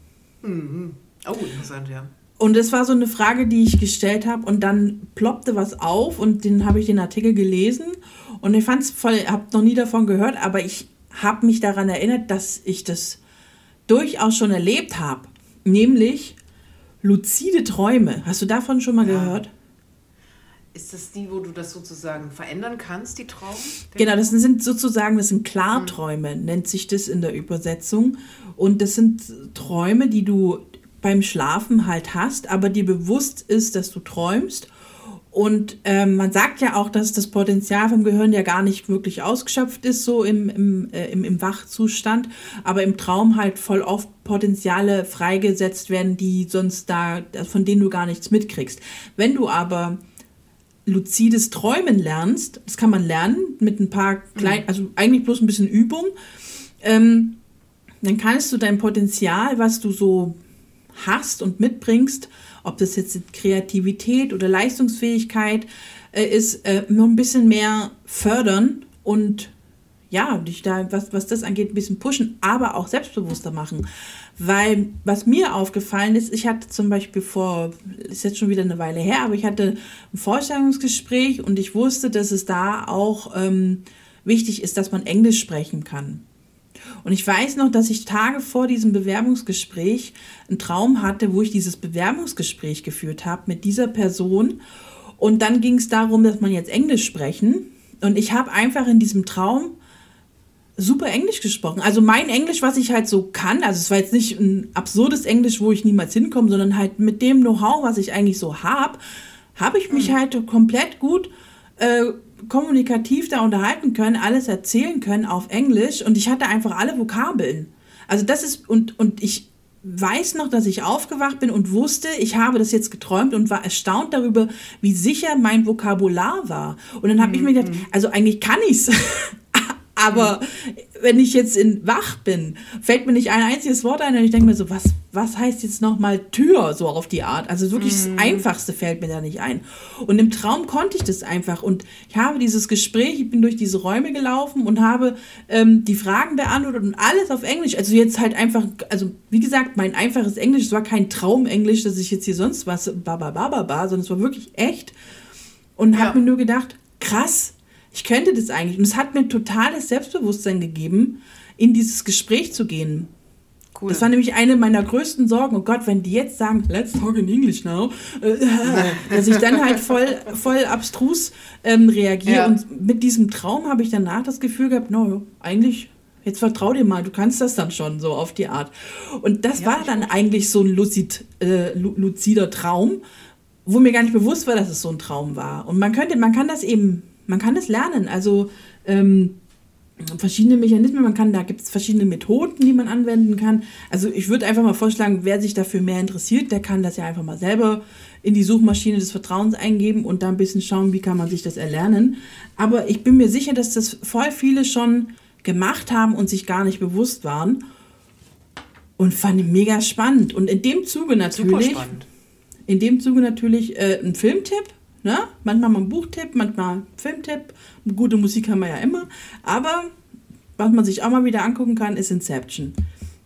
[SPEAKER 3] Mhm. Oh, interessant, ja.
[SPEAKER 2] Und das war so eine Frage, die ich gestellt habe und dann ploppte was auf und den habe ich den Artikel gelesen und ich fand es voll, habe noch nie davon gehört, aber ich habe mich daran erinnert, dass ich das durchaus schon erlebt habe, nämlich luzide Träume. Hast du davon schon mal ja. gehört?
[SPEAKER 3] Ist das die, wo du das sozusagen verändern kannst, die Traum?
[SPEAKER 2] Genau, das sind sozusagen, das sind Klarträume, mhm. nennt sich das in der Übersetzung. Und das sind Träume, die du beim Schlafen halt hast, aber dir bewusst ist, dass du träumst. Und ähm, man sagt ja auch, dass das Potenzial vom Gehirn ja gar nicht wirklich ausgeschöpft ist, so im, im, äh, im, im Wachzustand, aber im Traum halt voll oft Potenziale freigesetzt werden, die sonst da, von denen du gar nichts mitkriegst. Wenn du aber luzides Träumen lernst, das kann man lernen mit ein paar kleinen, mhm. also eigentlich bloß ein bisschen Übung, ähm, dann kannst du dein Potenzial, was du so hast und mitbringst, ob das jetzt Kreativität oder Leistungsfähigkeit äh, ist, äh, noch ein bisschen mehr fördern und ja, dich da, was, was das angeht, ein bisschen pushen, aber auch selbstbewusster machen. Weil was mir aufgefallen ist, ich hatte zum Beispiel vor, ist jetzt schon wieder eine Weile her, aber ich hatte ein Vorstellungsgespräch und ich wusste, dass es da auch ähm, wichtig ist, dass man Englisch sprechen kann. Und ich weiß noch, dass ich Tage vor diesem Bewerbungsgespräch einen Traum hatte, wo ich dieses Bewerbungsgespräch geführt habe mit dieser Person. Und dann ging es darum, dass man jetzt Englisch sprechen. Und ich habe einfach in diesem Traum super Englisch gesprochen. Also mein Englisch, was ich halt so kann, also es war jetzt nicht ein absurdes Englisch, wo ich niemals hinkomme, sondern halt mit dem Know-how, was ich eigentlich so habe, habe ich mich mhm. halt komplett gut äh, kommunikativ da unterhalten können, alles erzählen können auf Englisch und ich hatte einfach alle Vokabeln. Also das ist, und, und ich weiß noch, dass ich aufgewacht bin und wusste, ich habe das jetzt geträumt und war erstaunt darüber, wie sicher mein Vokabular war. Und dann habe ich mir gedacht, mhm. also eigentlich kann ich es. Aber wenn ich jetzt in wach bin, fällt mir nicht ein einziges Wort ein und ich denke mir so, was, was heißt jetzt nochmal Tür, so auf die Art? Also wirklich mm. das Einfachste fällt mir da nicht ein. Und im Traum konnte ich das einfach. Und ich habe dieses Gespräch, ich bin durch diese Räume gelaufen und habe ähm, die Fragen beantwortet und alles auf Englisch. Also jetzt halt einfach, also wie gesagt, mein einfaches Englisch, es war kein Traumenglisch, dass ich jetzt hier sonst was, ba, ba, ba, ba, ba sondern es war wirklich echt. Und ja. habe mir nur gedacht, krass, ich könnte das eigentlich. Und es hat mir totales Selbstbewusstsein gegeben, in dieses Gespräch zu gehen. Cool. Das war nämlich eine meiner größten Sorgen. Oh Gott, wenn die jetzt sagen, let's talk in English now, äh, dass ich dann halt voll, voll abstrus ähm, reagiere. Ja. Und mit diesem Traum habe ich danach das Gefühl gehabt, no, eigentlich, jetzt vertrau dir mal, du kannst das dann schon so auf die Art. Und das ja, war dann eigentlich so ein lucid, äh, luzider Traum, wo mir gar nicht bewusst war, dass es so ein Traum war. Und man könnte, man kann das eben man kann das lernen. Also ähm, verschiedene Mechanismen, man kann, da gibt es verschiedene Methoden, die man anwenden kann. Also ich würde einfach mal vorschlagen, wer sich dafür mehr interessiert, der kann das ja einfach mal selber in die Suchmaschine des Vertrauens eingeben und da ein bisschen schauen, wie kann man sich das erlernen. Aber ich bin mir sicher, dass das voll viele schon gemacht haben und sich gar nicht bewusst waren. Und fand ich mega spannend. Und in dem Zuge natürlich. In dem Zuge natürlich äh, ein Filmtipp Ne? Manchmal mal ein Buchtipp, manchmal ein Filmtipp. Gute Musik haben wir ja immer. Aber was man sich auch mal wieder angucken kann, ist Inception.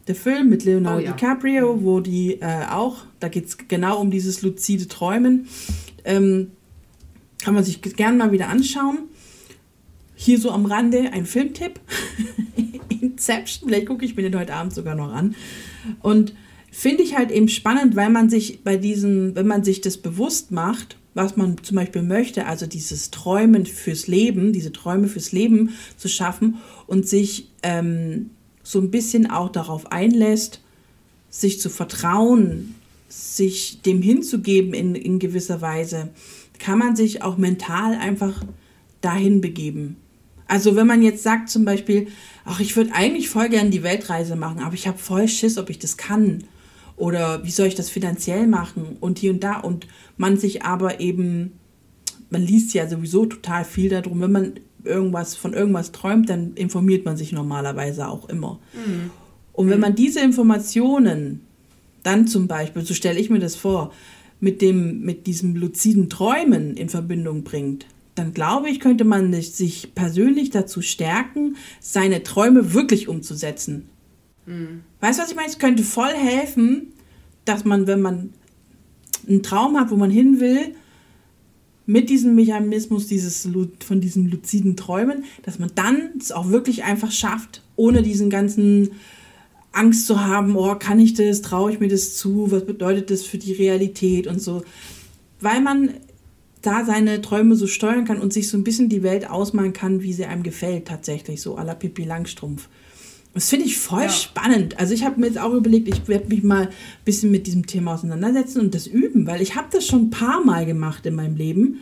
[SPEAKER 2] Der Film mit Leonardo
[SPEAKER 3] Oh ja.
[SPEAKER 2] DiCaprio, wo die äh, auch, da geht es genau um dieses luzide Träumen. Ähm, kann man sich gern mal wieder anschauen. Hier so am Rande ein Filmtipp. Inception, vielleicht gucke ich mir den heute Abend sogar noch an. Und finde ich halt eben spannend, weil man sich bei diesen, wenn man sich das bewusst macht, was man zum Beispiel möchte, also dieses Träumen fürs Leben, diese Träume fürs Leben zu schaffen und sich ähm, so ein bisschen auch darauf einlässt, sich zu vertrauen, sich dem hinzugeben in, in gewisser Weise, kann man sich auch mental einfach dahin begeben. Also wenn man jetzt sagt zum Beispiel, ach, ich würde eigentlich voll gerne die Weltreise machen, aber ich habe voll Schiss, ob ich das kann. Oder wie soll ich das finanziell machen und hier und da. Und man sich aber eben, man liest ja sowieso total viel darum, wenn man irgendwas von irgendwas träumt, dann informiert man sich normalerweise auch immer. Und wenn man diese Informationen dann zum Beispiel, so stelle ich mir das vor, mit, dem, mit diesem luziden Träumen in Verbindung bringt, dann glaube ich, könnte man sich persönlich dazu stärken, seine Träume wirklich umzusetzen. Weißt du, was ich meine? Es könnte voll helfen, dass man, wenn man einen Traum hat, wo man hin will, mit diesem Mechanismus dieses, von diesen luziden Träumen, dass man dann es auch wirklich einfach schafft, ohne diesen ganzen Angst zu haben, oh, kann ich das, traue ich mir das zu, was bedeutet das für die Realität und so. Weil man da seine Träume so steuern kann und sich so ein bisschen die Welt ausmalen kann, wie sie einem gefällt, tatsächlich, so à la Pippi Langstrumpf. Das finde ich voll
[SPEAKER 3] Ja.
[SPEAKER 2] spannend. Also ich habe mir jetzt auch überlegt, ich werde mich mal ein bisschen mit diesem Thema auseinandersetzen und das üben, weil ich habe das schon ein paar Mal gemacht in meinem Leben.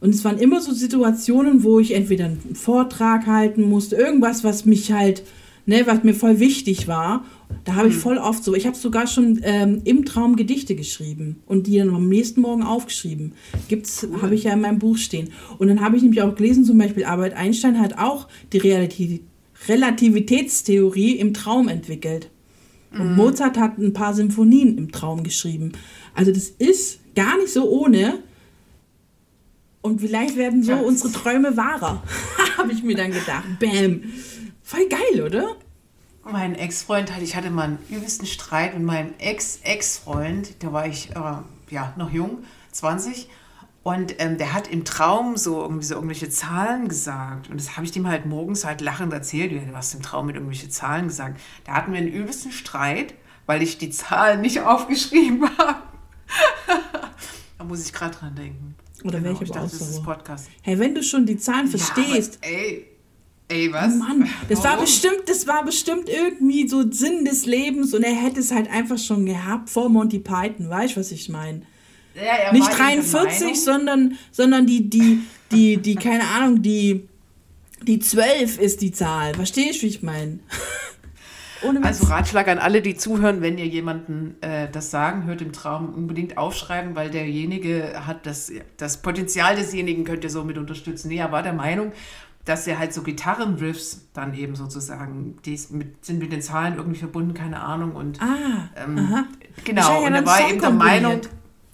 [SPEAKER 2] Und es waren immer so Situationen, wo ich entweder einen Vortrag halten musste, irgendwas, was mich halt, ne, was mir voll wichtig war. Da habe ich voll oft so, ich habe sogar schon ähm, im Traum Gedichte geschrieben und die dann am nächsten Morgen aufgeschrieben. Gibt's, habe ich ja in meinem Buch stehen. Und dann habe ich nämlich auch gelesen, zum Beispiel Albert Einstein hat auch die Realität, Relativitätstheorie im Traum entwickelt. Und Mozart hat ein paar Symphonien im Traum geschrieben. Also das ist gar nicht so ohne. Und vielleicht werden so
[SPEAKER 3] Ja.
[SPEAKER 2] unsere Träume wahrer. Habe ich mir dann gedacht. Bam. Voll geil, oder?
[SPEAKER 3] Mein Ex-Freund hatte, ich hatte mal einen übelsten Streit mit meinem Ex-Ex-Freund, da war ich äh, ja noch jung, 20. Und ähm, der hat im Traum so irgendwie so irgendwelche Zahlen gesagt. Und das habe ich dem halt morgens halt lachend erzählt. Ja, Du hast im Traum mit irgendwelche Zahlen gesagt. Da hatten wir einen übelsten Streit, weil ich die Zahlen nicht aufgeschrieben habe. da muss ich gerade dran denken.
[SPEAKER 2] Oder
[SPEAKER 3] genau,
[SPEAKER 2] welche
[SPEAKER 3] ich dachte, das ist? Podcast.
[SPEAKER 2] Hey, wenn du schon die Zahlen verstehst.
[SPEAKER 3] Ja, ey, ey, was?
[SPEAKER 2] Oh Mann, das war bestimmt, das war bestimmt irgendwie so Sinn des Lebens und er hätte es halt einfach schon gehabt vor Monty Python, weißt du, was ich meine?
[SPEAKER 3] Ja,
[SPEAKER 2] Nicht
[SPEAKER 3] war eben der
[SPEAKER 2] 43,
[SPEAKER 3] Meinung-
[SPEAKER 2] sondern, sondern die, die, die, die, keine Ahnung, die, die 12 ist die Zahl. Verstehst du, wie ich meine?
[SPEAKER 3] Also Ratschlag an alle, die zuhören, wenn ihr jemanden äh, das sagen hört im Traum, unbedingt aufschreiben, weil derjenige hat das, das Potenzial desjenigen könnt ihr so mit unterstützen. Nee, er war der Meinung, dass er halt so Gitarrenriffs dann eben sozusagen, die mit, sind mit den Zahlen irgendwie verbunden, keine Ahnung. Und
[SPEAKER 2] ah,
[SPEAKER 3] ähm, genau, und
[SPEAKER 2] er
[SPEAKER 3] war eben der Meinung,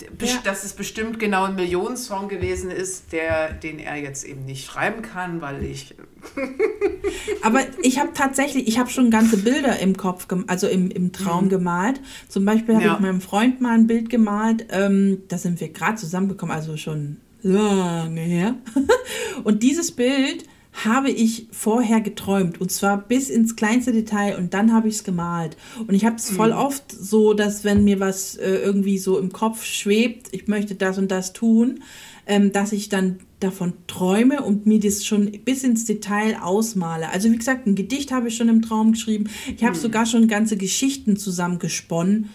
[SPEAKER 2] Ja.
[SPEAKER 3] dass es bestimmt genau ein Millionensong gewesen ist, der, den er jetzt eben nicht schreiben kann, weil ich
[SPEAKER 2] Aber ich habe tatsächlich, ich habe schon ganze Bilder im Kopf, also im, im Traum gemalt. Zum Beispiel habe
[SPEAKER 3] Ja.
[SPEAKER 2] ich meinem Freund mal ein Bild gemalt. Ähm, da sind wir gerade zusammengekommen, also schon lange her. Und dieses Bild habe ich vorher geträumt und zwar bis ins kleinste Detail und dann habe ich es gemalt. Und ich habe es voll oft so, dass wenn mir was äh, irgendwie so im Kopf schwebt, ich möchte das und das tun, ähm, dass ich dann davon träume und mir das schon bis ins Detail ausmale. Also wie gesagt, ein Gedicht habe ich schon im Traum geschrieben. Ich habe sogar schon ganze Geschichten zusammengesponnen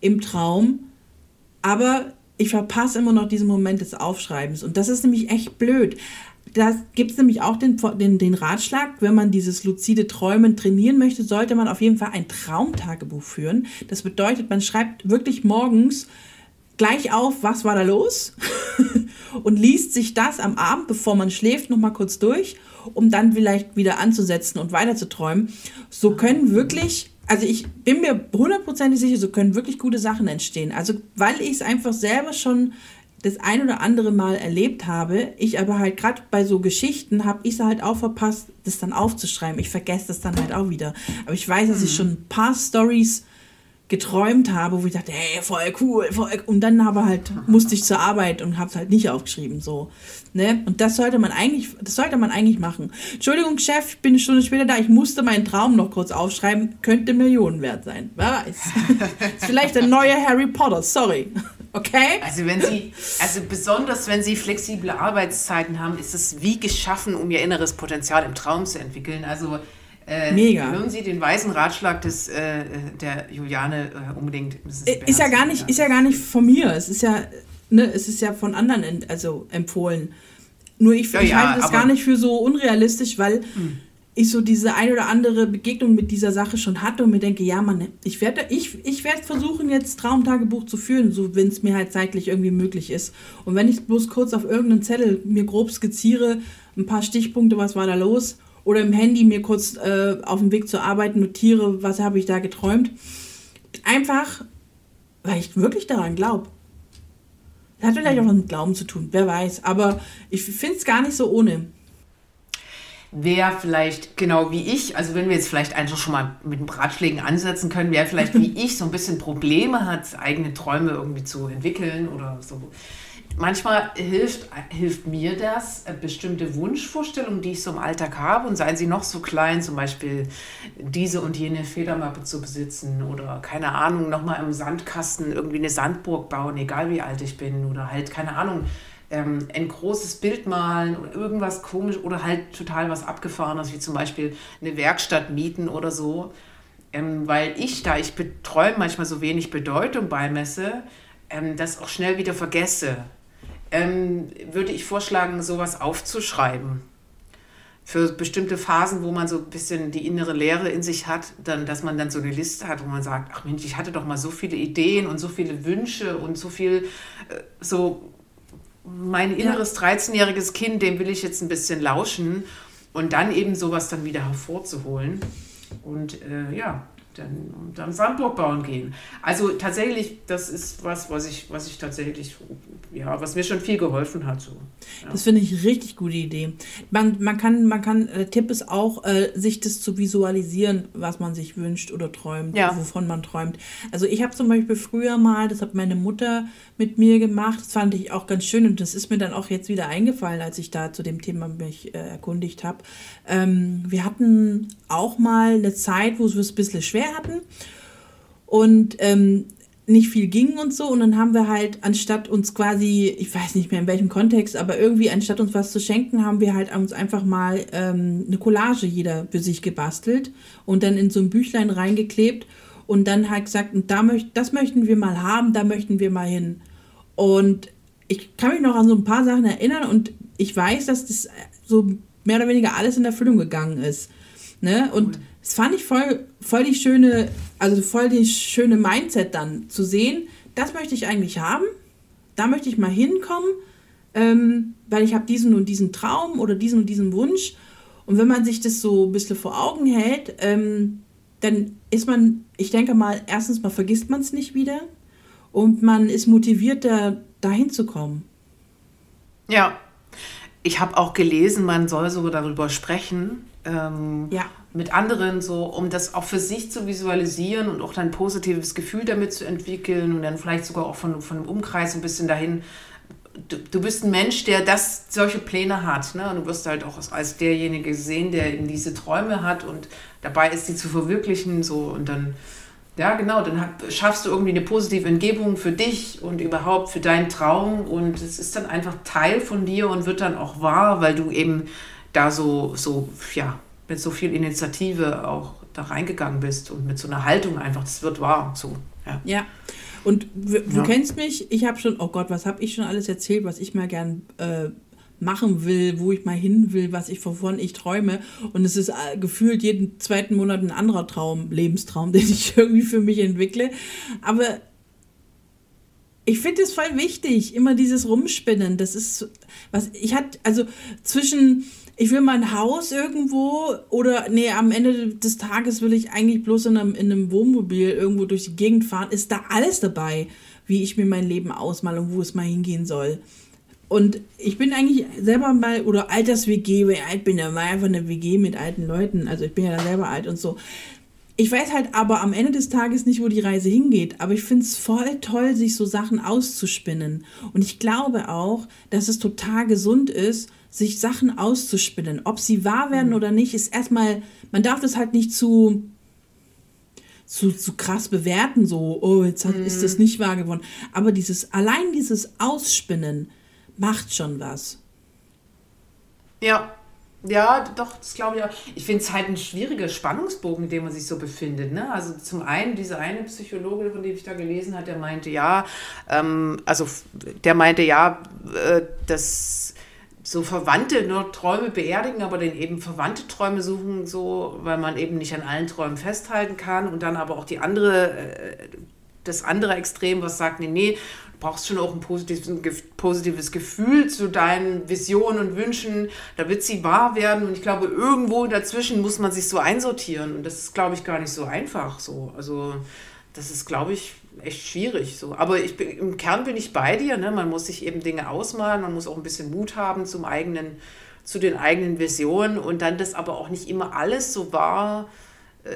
[SPEAKER 2] im Traum. Aber ich verpasse immer noch diesen Moment des Aufschreibens. Und das ist nämlich echt blöd. Da gibt es nämlich auch den, den, den Ratschlag, wenn man dieses luzide Träumen trainieren möchte, sollte man auf jeden Fall ein Traumtagebuch führen. Das bedeutet, man schreibt wirklich morgens gleich auf, was war da los und liest sich das am Abend, bevor man schläft, nochmal kurz durch, um dann vielleicht wieder anzusetzen und weiter zu träumen. So können wirklich, also ich bin mir hundertprozentig sicher, so können wirklich gute Sachen entstehen. Also weil ich es einfach selber schon das ein oder andere Mal erlebt habe. Ich aber halt gerade bei so Geschichten habe ich es halt auch verpasst, das dann aufzuschreiben. Ich vergesse das dann halt auch wieder. Aber ich weiß, dass ich schon ein paar Stories geträumt habe, wo ich dachte, hey, voll cool, voll cool. Und dann aber halt musste ich zur Arbeit und habe es halt nicht aufgeschrieben, so. Ne? Und das sollte man eigentlich, das sollte man eigentlich machen. Entschuldigung, Chef, ich bin eine Stunde später da, ich musste meinen Traum noch kurz aufschreiben, könnte Millionen wert sein. Wer weiß. ist vielleicht der neue Harry Potter, sorry. Okay?
[SPEAKER 3] Also wenn Sie, also besonders wenn Sie flexible Arbeitszeiten haben, ist es wie geschaffen, um Ihr inneres Potenzial im Traum zu entwickeln. Also äh,
[SPEAKER 2] Mega.
[SPEAKER 3] Hören Sie den weisen Ratschlag des, äh, der Juliane äh, unbedingt. Sie
[SPEAKER 2] Ist ja gar nicht, ist ja gar nicht von mir. Es ist ja, ne, es ist ja von anderen also empfohlen. Nur ich,
[SPEAKER 3] Ja,
[SPEAKER 2] ich
[SPEAKER 3] ja,
[SPEAKER 2] halte das gar nicht für so unrealistisch, weil ich so diese ein oder andere Begegnung mit dieser Sache schon hatte und mir denke, ja, Mann, ich werde ich, ich werd versuchen, jetzt Traumtagebuch zu führen, so wenn es mir halt zeitlich irgendwie möglich ist. Und wenn ich bloß kurz auf irgendeinen Zettel mir grob skizziere, ein paar Stichpunkte, was war da los, oder im Handy mir kurz äh, auf dem Weg zur Arbeit notiere, was habe ich da geträumt. Einfach, weil ich wirklich daran glaube. Das hat vielleicht auch was mit Glauben zu tun, wer weiß. Aber ich finde es gar nicht so ohne.
[SPEAKER 3] Wer vielleicht genau wie ich, also wenn wir jetzt vielleicht einfach schon mal mit den Ratschlägen ansetzen können, wer vielleicht wie ich so ein bisschen Probleme hat, eigene Träume irgendwie zu entwickeln oder so. Manchmal hilft, hilft mir das, äh, bestimmte Wunschvorstellungen, die ich so im Alltag habe, und seien sie noch so klein, zum Beispiel diese und jene Federmappe zu besitzen oder keine Ahnung, nochmal im Sandkasten irgendwie eine Sandburg bauen, egal wie alt ich bin, oder halt, keine Ahnung, ähm, ein großes Bild malen oder irgendwas komisch oder halt total was Abgefahrenes, wie zum Beispiel eine Werkstatt mieten oder so. Ähm, weil ich, da ich beträume manchmal so wenig Bedeutung beimesse, ähm, das auch schnell wieder vergesse, ähm, würde ich vorschlagen, sowas aufzuschreiben. Für bestimmte Phasen, wo man so ein bisschen die innere Leere in sich hat, dann, dass man dann so eine Liste hat, wo man sagt, ach Mensch, ich hatte doch mal so viele Ideen und so viele Wünsche und so viel äh, so mein inneres 13-jähriges Kind, dem will ich jetzt ein bisschen lauschen und dann eben sowas dann wieder hervorzuholen. Und äh, ja, dann, dann Sandburg bauen gehen. Also tatsächlich, das ist was, was ich, was ich tatsächlich, ja, was mir schon viel geholfen hat. So. Ja.
[SPEAKER 2] Das finde ich richtig gute Idee. Man, man kann, man kann, der Tipp ist auch, äh, sich das zu visualisieren, was man sich wünscht oder träumt,
[SPEAKER 3] Ja.
[SPEAKER 2] wovon man träumt. Also ich habe zum Beispiel früher mal, das hat meine Mutter mit mir gemacht, das fand ich auch ganz schön und das ist mir dann auch jetzt wieder eingefallen, als ich da zu dem Thema mich äh, erkundigt habe. Ähm, wir hatten auch mal eine Zeit, wo es ein bisschen schwer hatten und ähm, nicht viel ging und so. Und dann haben wir halt, anstatt uns quasi, ich weiß nicht mehr in welchem Kontext, aber irgendwie, anstatt uns was zu schenken, haben wir halt uns einfach mal ähm, eine Collage jeder für sich gebastelt und dann in so ein Büchlein reingeklebt und dann halt gesagt, und da möcht, das möchten wir mal haben, da möchten wir mal hin. Und ich kann mich noch an so ein paar Sachen erinnern und ich weiß, dass das so mehr oder weniger alles in Erfüllung gegangen ist. Ne? Und das fand ich voll, voll die schöne, also voll die schöne Mindset dann zu sehen, das möchte ich eigentlich haben, da möchte ich mal hinkommen, ähm, weil ich habe diesen und diesen Traum oder diesen und diesen Wunsch. Und wenn man sich das so ein bisschen vor Augen hält, ähm, dann ist man, ich denke mal, erstens mal vergisst man es nicht wieder und man ist motivierter, dahin zu kommen.
[SPEAKER 3] Ja, ich habe auch gelesen, man soll so darüber sprechen. Ähm,
[SPEAKER 2] Ja.
[SPEAKER 3] mit anderen so, um das auch für sich zu visualisieren und auch dann ein positives Gefühl damit zu entwickeln und dann vielleicht sogar auch von, von dem Umkreis ein bisschen dahin. Du, du bist ein Mensch, der das, solche Pläne hat. Ne? Und du wirst halt auch als, derjenige gesehen, der eben diese Träume hat und dabei ist, die zu verwirklichen. So, und dann, ja genau, dann schaffst du irgendwie eine positive Umgebung für dich und überhaupt für deinen Traum. Und es ist dann einfach Teil von dir und wird dann auch wahr, weil du eben da so, so, ja, mit so viel Initiative auch da reingegangen bist und mit so einer Haltung einfach, das wird wahr. So, ja.
[SPEAKER 2] Ja. Und du
[SPEAKER 3] Ja.
[SPEAKER 2] kennst mich, ich habe schon, oh Gott, was habe ich schon alles erzählt, was ich mal gern äh, machen will, wo ich mal hin will, was ich wovon ich träume. Und es ist äh, gefühlt jeden zweiten Monat ein anderer Traum, Lebenstraum, den ich irgendwie für mich entwickle. Aber ich finde es voll wichtig, immer dieses Rumspinnen. Das ist, was ich hatte, also zwischen, ich will mal ein Haus irgendwo oder, nee, am Ende des Tages will ich eigentlich bloß in einem, in einem Wohnmobil irgendwo durch die Gegend fahren, ist da alles dabei. wie ich mir mein Leben ausmale und wo es mal hingehen soll. Und ich bin eigentlich selber mal, oder Alters-WG, weil ich alt bin, ja war einfach eine WG mit alten Leuten. Also ich bin ja dann selber alt und so. Ich weiß halt aber am Ende des Tages nicht, wo die Reise hingeht. Aber ich finde es voll toll, sich so Sachen auszuspinnen. Und ich glaube auch, dass es total gesund ist, sich Sachen auszuspinnen. Ob sie wahr werden oder nicht, ist erstmal, man darf das halt nicht zu, zu, zu krass bewerten, so, oh, jetzt hat, ist das nicht wahr geworden. Aber dieses, allein dieses Ausspinnen macht schon was.
[SPEAKER 3] Ja, ja, doch, das glaube ich auch. Ich finde es halt ein schwieriger Spannungsbogen, in dem man sich so befindet. Ne? Also zum einen, dieser eine Psychologe, von dem ich da gelesen habe, der meinte, ja, ähm, also der meinte, ja, äh, dass so Verwandte nur Träume beerdigen, aber dann eben verwandte Träume suchen, so, weil man eben nicht an allen Träumen festhalten kann und dann aber auch die andere, äh, das andere Extrem, was sagt, nee, nee, brauchst schon auch ein positives, ein positives Gefühl zu deinen Visionen und Wünschen, damit sie wahr werden. Und ich glaube, irgendwo dazwischen muss man sich so einsortieren. Und das ist, glaube ich, gar nicht so einfach so. Also das ist, glaube ich, echt schwierig so. Aber ich bin, im Kern bin ich bei dir. Ne? Man muss sich eben Dinge ausmalen, man muss auch ein bisschen Mut haben zum eigenen, zu den eigenen Visionen und dann das aber auch nicht immer alles so wahr,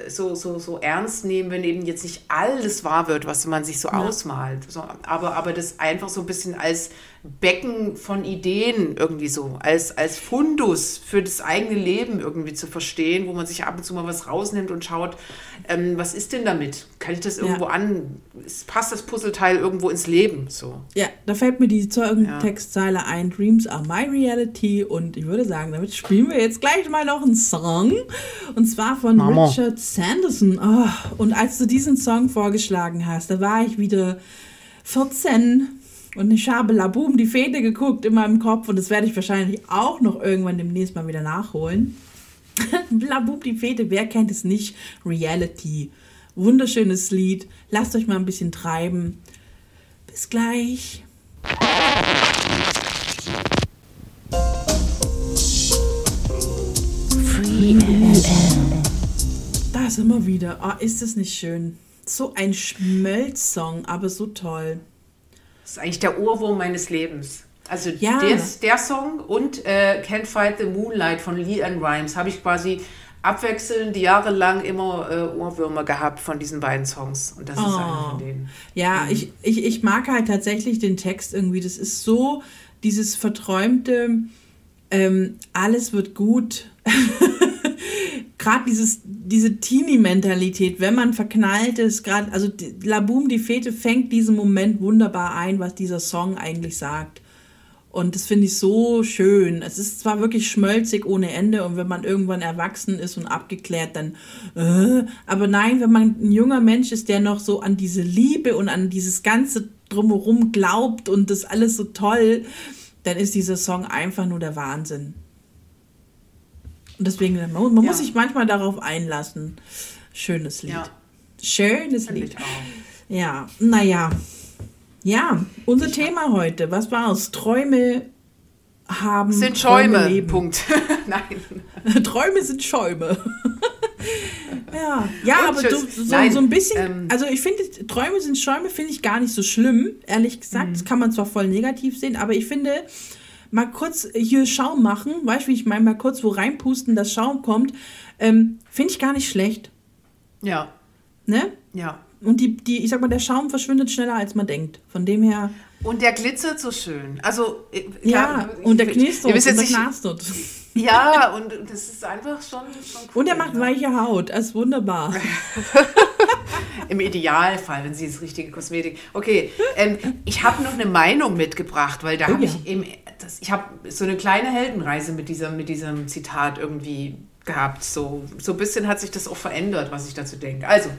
[SPEAKER 3] so, so, so ernst nehmen, wenn eben jetzt nicht alles wahr wird, was man sich so ausmalt. So, aber, aber das einfach so ein bisschen als Becken von Ideen irgendwie so, als, als Fundus für das eigene Leben irgendwie zu verstehen, wo man sich ab und zu mal was rausnimmt und schaut, ähm, was ist denn damit? Kann ich das irgendwo an? Es Passt das Puzzleteil irgendwo ins Leben? So.
[SPEAKER 2] Ja, da fällt mir die Zeugentextzeile ein, Dreams are my reality und ich würde sagen, damit spielen wir jetzt gleich mal noch einen Song und zwar von
[SPEAKER 3] Mama.
[SPEAKER 2] Richard Sanderson. Oh, und als du diesen Song vorgeschlagen hast, da war ich wieder 14 und ich habe Laboom die Fete geguckt in meinem Kopf und das werde ich wahrscheinlich auch noch irgendwann demnächst mal wieder nachholen. Laboom die Fete, wer kennt es nicht? Reality. Wunderschönes Lied. Lasst euch mal ein bisschen treiben. Bis gleich. Da sind wir wieder. Ah, ist das nicht schön? So ein Schmelzsong, aber so toll.
[SPEAKER 3] Das ist eigentlich der Ohrwurm meines Lebens. Also
[SPEAKER 2] Ja.
[SPEAKER 3] der, der Song und äh, Can't Fight the Moonlight von Lee Ann Rimes habe ich quasi abwechselnd jahrelang immer äh, Ohrwürmer gehabt von diesen beiden Songs. Und das ist einer von denen.
[SPEAKER 2] Ja, ich, ich, ich mag halt tatsächlich den Text irgendwie. Das ist so dieses verträumte, ähm, alles wird gut. Gerade dieses, diese Teenie-Mentalität, wenn man verknallt ist, gerade, also La Boom, die Fete fängt diesen Moment wunderbar ein, was dieser Song eigentlich sagt. Und das finde ich so schön. Es ist zwar wirklich schmölzig ohne Ende und wenn man irgendwann erwachsen ist und abgeklärt, dann, äh, aber nein, wenn man ein junger Mensch ist, der noch so an diese Liebe und an dieses ganze Drumherum glaubt und das alles so toll, dann ist dieser Song einfach nur der Wahnsinn. Und deswegen, man, man
[SPEAKER 3] Ja.
[SPEAKER 2] muss sich manchmal darauf einlassen. Schönes Lied.
[SPEAKER 3] Ja.
[SPEAKER 2] Schönes
[SPEAKER 3] Finde
[SPEAKER 2] Lied.
[SPEAKER 3] ich.
[SPEAKER 2] Ja, naja. Ja, unser Thema heute, was war's? Träume haben.
[SPEAKER 3] Sind
[SPEAKER 2] Träume
[SPEAKER 3] Schäume.
[SPEAKER 2] leben.
[SPEAKER 3] Punkt. Nein.
[SPEAKER 2] Träume sind Schäume. ja, ja
[SPEAKER 3] Und
[SPEAKER 2] aber du, so,
[SPEAKER 3] Nein,
[SPEAKER 2] so ein bisschen,
[SPEAKER 3] ähm,
[SPEAKER 2] also ich finde, Träume sind Schäume, finde ich gar nicht so schlimm, ehrlich gesagt.
[SPEAKER 3] Mhm.
[SPEAKER 2] Das kann man zwar voll negativ sehen, aber ich finde, mal kurz hier Schaum machen, weißt du, wie ich meine, mal kurz wo reinpusten, dass Schaum kommt, ähm, finde ich gar nicht schlecht.
[SPEAKER 3] Ja.
[SPEAKER 2] Ne?
[SPEAKER 3] Ja.
[SPEAKER 2] Und die, die, ich sag mal, der Schaum verschwindet schneller, als man denkt. Von dem her,
[SPEAKER 3] Und der glitzert so schön. Also, äh,
[SPEAKER 2] ja,
[SPEAKER 3] ich-
[SPEAKER 2] und der knistert und der knastert.
[SPEAKER 3] Ja, und das ist einfach schon, schon cool.
[SPEAKER 2] Und er macht
[SPEAKER 3] ne?
[SPEAKER 2] weiche Haut, das ist wunderbar.
[SPEAKER 3] Im Idealfall, wenn sie das richtige Kosmetik. Okay, ähm, ich habe noch eine Meinung mitgebracht, weil da
[SPEAKER 2] Oh
[SPEAKER 3] habe
[SPEAKER 2] ja.
[SPEAKER 3] ich eben, das, ich habe so eine kleine Heldenreise mit diesem, mit diesem Zitat irgendwie gehabt. So, so ein bisschen hat sich das auch verändert, was ich dazu denke. Also,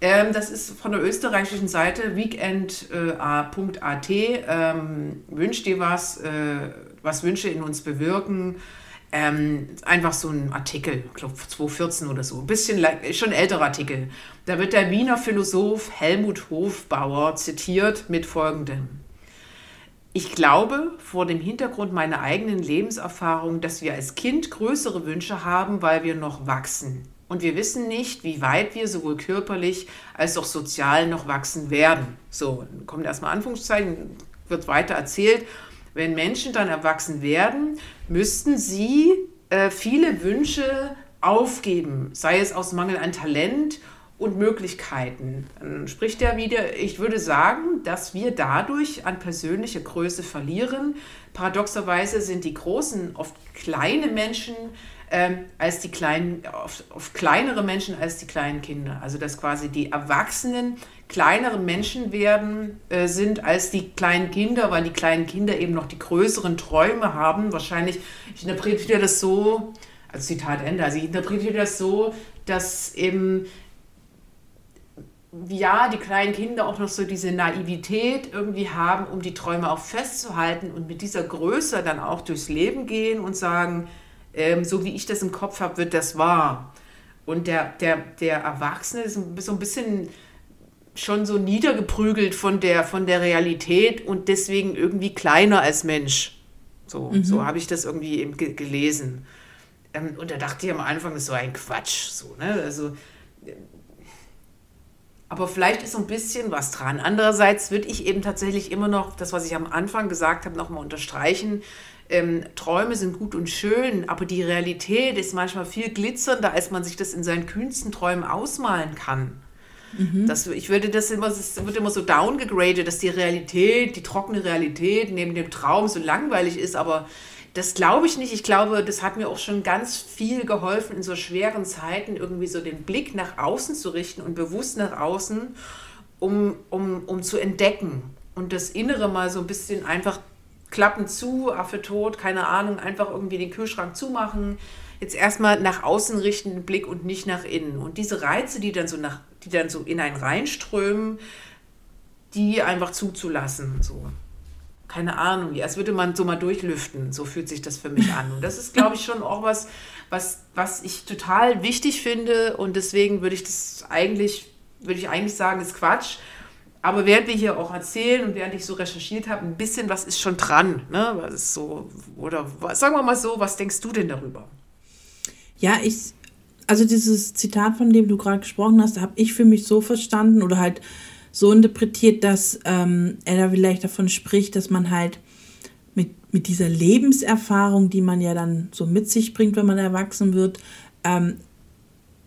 [SPEAKER 3] ähm, das ist von der österreichischen Seite weekend.at. Ähm, wünsch dir was, äh, was Wünsche in uns bewirken. Ähm, einfach so ein Artikel, ich glaube 2014 oder so, ein bisschen schon älterer Artikel. Da wird der Wiener Philosoph Helmut Hofbauer zitiert mit folgendem. Ich glaube, vor dem Hintergrund meiner eigenen Lebenserfahrung, dass wir als Kind größere Wünsche haben, weil wir noch wachsen. Und wir wissen nicht, wie weit wir sowohl körperlich als auch sozial noch wachsen werden. So, kommt erstmal Anführungszeichen, wird weiter erzählt. Wenn Menschen dann erwachsen werden, müssten sie äh, viele Wünsche aufgeben, sei es aus Mangel an Talent und Möglichkeiten. Dann spricht er wieder, ich würde sagen, dass wir dadurch an persönliche Größe verlieren. Paradoxerweise sind die Großen oft kleine Menschen ähm, als die kleinen, oft, oft kleinere Menschen als die kleinen Kinder. Also dass quasi die Erwachsenen kleinere Menschen werden äh, sind als die kleinen Kinder, weil die kleinen Kinder eben noch die größeren Träume haben. Wahrscheinlich, ich interpretiere das so, als Zitat Ende, also ich interpretiere das so, dass eben ja, die kleinen Kinder auch noch so diese Naivität irgendwie haben, um die Träume auch festzuhalten und mit dieser Größe dann auch durchs Leben gehen und sagen, ähm, so wie ich das im Kopf habe, wird das wahr. Und der, der, der Erwachsene ist so ein bisschen schon so niedergeprügelt von der, von der Realität und deswegen irgendwie kleiner als Mensch. So, mhm. so habe ich das irgendwie eben gelesen. Ähm, und da dachte ich am Anfang, das ist so ein Quatsch. So, ne? Also aber vielleicht ist so ein bisschen was dran. Andererseits würde ich eben tatsächlich immer noch das, was ich am Anfang gesagt habe, nochmal unterstreichen. Ähm, Träume sind gut und schön, aber die Realität ist manchmal viel glitzernder, als man sich das in seinen kühnsten Träumen ausmalen kann. Mhm. Das, ich würde das immer, das wird immer so downgegradet, dass die Realität, die trockene Realität neben dem Traum so langweilig ist, aber das glaube ich nicht. Ich glaube, das hat mir auch schon ganz viel geholfen, in so schweren Zeiten irgendwie so den Blick nach außen zu richten und bewusst nach außen, um, um, um zu entdecken und das Innere mal so ein bisschen einfach klappen zu, Affe tot, keine Ahnung, einfach irgendwie den Kühlschrank zumachen. Jetzt erstmal nach außen richten den Blick und nicht nach innen. Und diese Reize, die dann so nach, die dann so in einen reinströmen, die einfach zuzulassen. So keine Ahnung, als würde man so mal durchlüften. So fühlt sich das für mich an. Und das ist, glaube ich, schon auch was, was, was ich total wichtig finde. Und deswegen würde ich das eigentlich, würde ich eigentlich sagen, ist Quatsch. Aber während wir hier auch erzählen und während ich so recherchiert habe, ein bisschen was ist schon dran. Ne? Was ist so, oder was, sagen wir mal so, was denkst du denn darüber?
[SPEAKER 2] Ja, ich, also dieses Zitat, von dem du gerade gesprochen hast, habe ich für mich so verstanden oder halt so interpretiert, dass ähm, er da vielleicht davon spricht, dass man halt mit, mit dieser Lebenserfahrung, die man ja dann so mit sich bringt, wenn man erwachsen wird, ähm,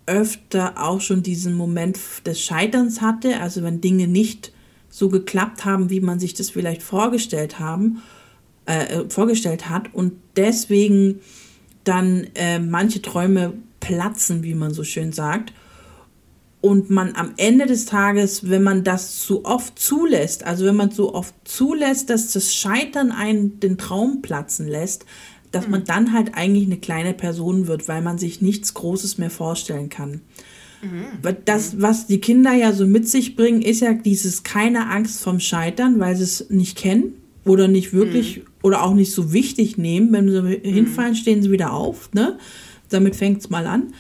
[SPEAKER 2] öfter auch schon diesen Moment des Scheiterns hatte, also wenn Dinge nicht so geklappt haben, wie man sich das vielleicht vorgestellt haben, äh, äh vorgestellt hat und deswegen dann äh, manche Träume platzen, wie man so schön sagt und man am Ende des Tages, wenn man das zu oft zulässt, also wenn man so oft zulässt, dass das Scheitern einen den Traum platzen lässt, dass mhm. man dann halt eigentlich eine kleine Person wird, weil man sich nichts Großes mehr vorstellen kann. Mhm. Das, was die Kinder ja so mit sich bringen, ist ja dieses keine Angst vom Scheitern, weil sie es nicht kennen oder nicht wirklich mhm. oder auch nicht so wichtig nehmen. Wenn sie mhm. hinfallen, stehen sie wieder auf. Ne? Damit fängt es mal an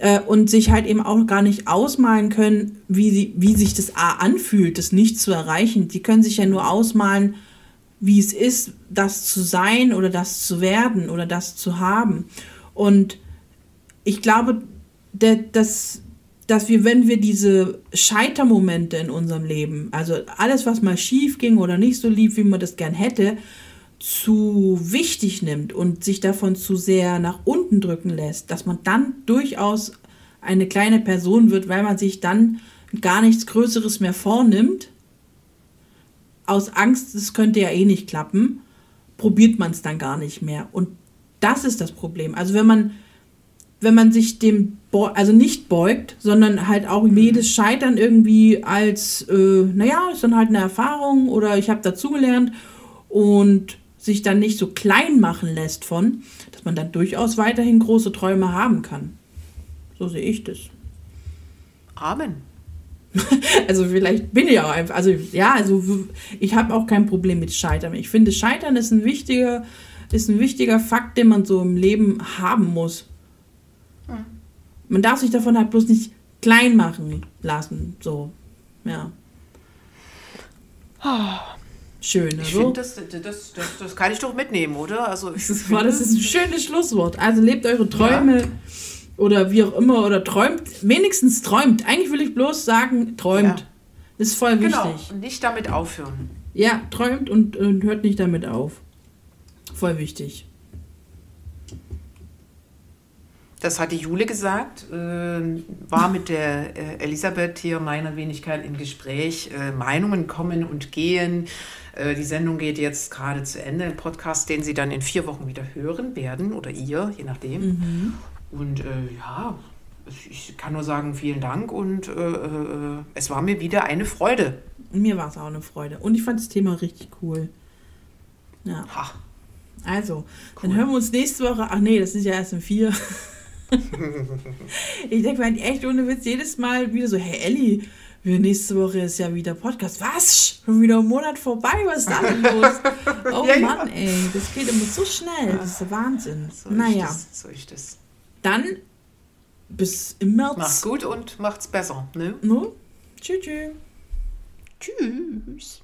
[SPEAKER 2] äh, und sich halt eben auch gar nicht ausmalen können, wie, sie, wie sich das A anfühlt, das nicht zu erreichen. Die können sich ja nur ausmalen, wie es ist, das zu sein oder das zu werden oder das zu haben. Und ich glaube, dass, dass wir, wenn wir diese Scheitermomente in unserem Leben, also alles, was mal schief ging oder nicht so lief, wie man das gern hätte, zu wichtig nimmt und sich davon zu sehr nach unten drücken lässt, dass man dann durchaus eine kleine Person wird, weil man sich dann gar nichts Größeres mehr vornimmt. Aus Angst, es könnte ja eh nicht klappen, probiert man es dann gar nicht mehr. Und das ist das Problem. Also wenn man, wenn man sich dem, also nicht beugt, sondern halt auch jedes Scheitern irgendwie als, äh, naja, ist dann halt eine Erfahrung oder ich habe dazugelernt und sich dann nicht so klein machen lässt von, dass man dann durchaus weiterhin große Träume haben kann. So sehe ich das.
[SPEAKER 3] Amen.
[SPEAKER 2] also vielleicht bin ich auch einfach, also ja, also ich habe auch kein Problem mit Scheitern. Ich finde, Scheitern ist ein wichtiger, ist ein wichtiger Fakt, den man so im Leben haben muss. Hm. Man darf sich davon halt bloß nicht klein machen lassen. So, ja.
[SPEAKER 3] Oh. Schön, also. Ich finde, das, das, das, das kann ich doch mitnehmen, oder? Also,
[SPEAKER 2] das, ist, das ist ein schönes Schlusswort. Also lebt eure Träume ja. oder wie auch immer oder träumt, wenigstens träumt. Eigentlich will ich bloß sagen, träumt.
[SPEAKER 3] Ja.
[SPEAKER 2] Ist voll
[SPEAKER 3] Genau.
[SPEAKER 2] wichtig.
[SPEAKER 3] Und nicht damit aufhören.
[SPEAKER 2] Ja, träumt und, und hört nicht damit auf. Voll wichtig.
[SPEAKER 3] Das hat die Jule gesagt, äh, war mit der äh, Elisabeth hier, meiner Wenigkeit, im Gespräch. Äh, Meinungen kommen und gehen. Äh, die Sendung geht jetzt gerade zu Ende, ein Podcast, den Sie dann in vier Wochen wieder hören werden oder ihr, je nachdem. Und äh, ja, ich kann nur sagen, vielen Dank und äh, es war mir wieder eine Freude.
[SPEAKER 2] Mir war es auch eine Freude. Und ich fand das Thema richtig cool. Ja,
[SPEAKER 3] Ha.
[SPEAKER 2] also, dann hören wir uns nächste Woche. Ach nee, das ist ja erst in vier. ich denke mir echt ohne Witz jedes Mal wieder so, hey Elli, wir nächste Woche ist ja wieder Podcast. Was? Schon wieder ein Monat vorbei? Was ist da denn los? Oh
[SPEAKER 3] Ja, ja.
[SPEAKER 2] Mann, ey, das geht immer so schnell. Das ist der Wahnsinn.
[SPEAKER 3] So ist
[SPEAKER 2] naja,
[SPEAKER 3] das, so ist das.
[SPEAKER 2] dann bis im März.
[SPEAKER 3] Macht's gut und macht's besser. Ne?
[SPEAKER 2] No? Tschüss, tschüss.
[SPEAKER 3] Tschüss.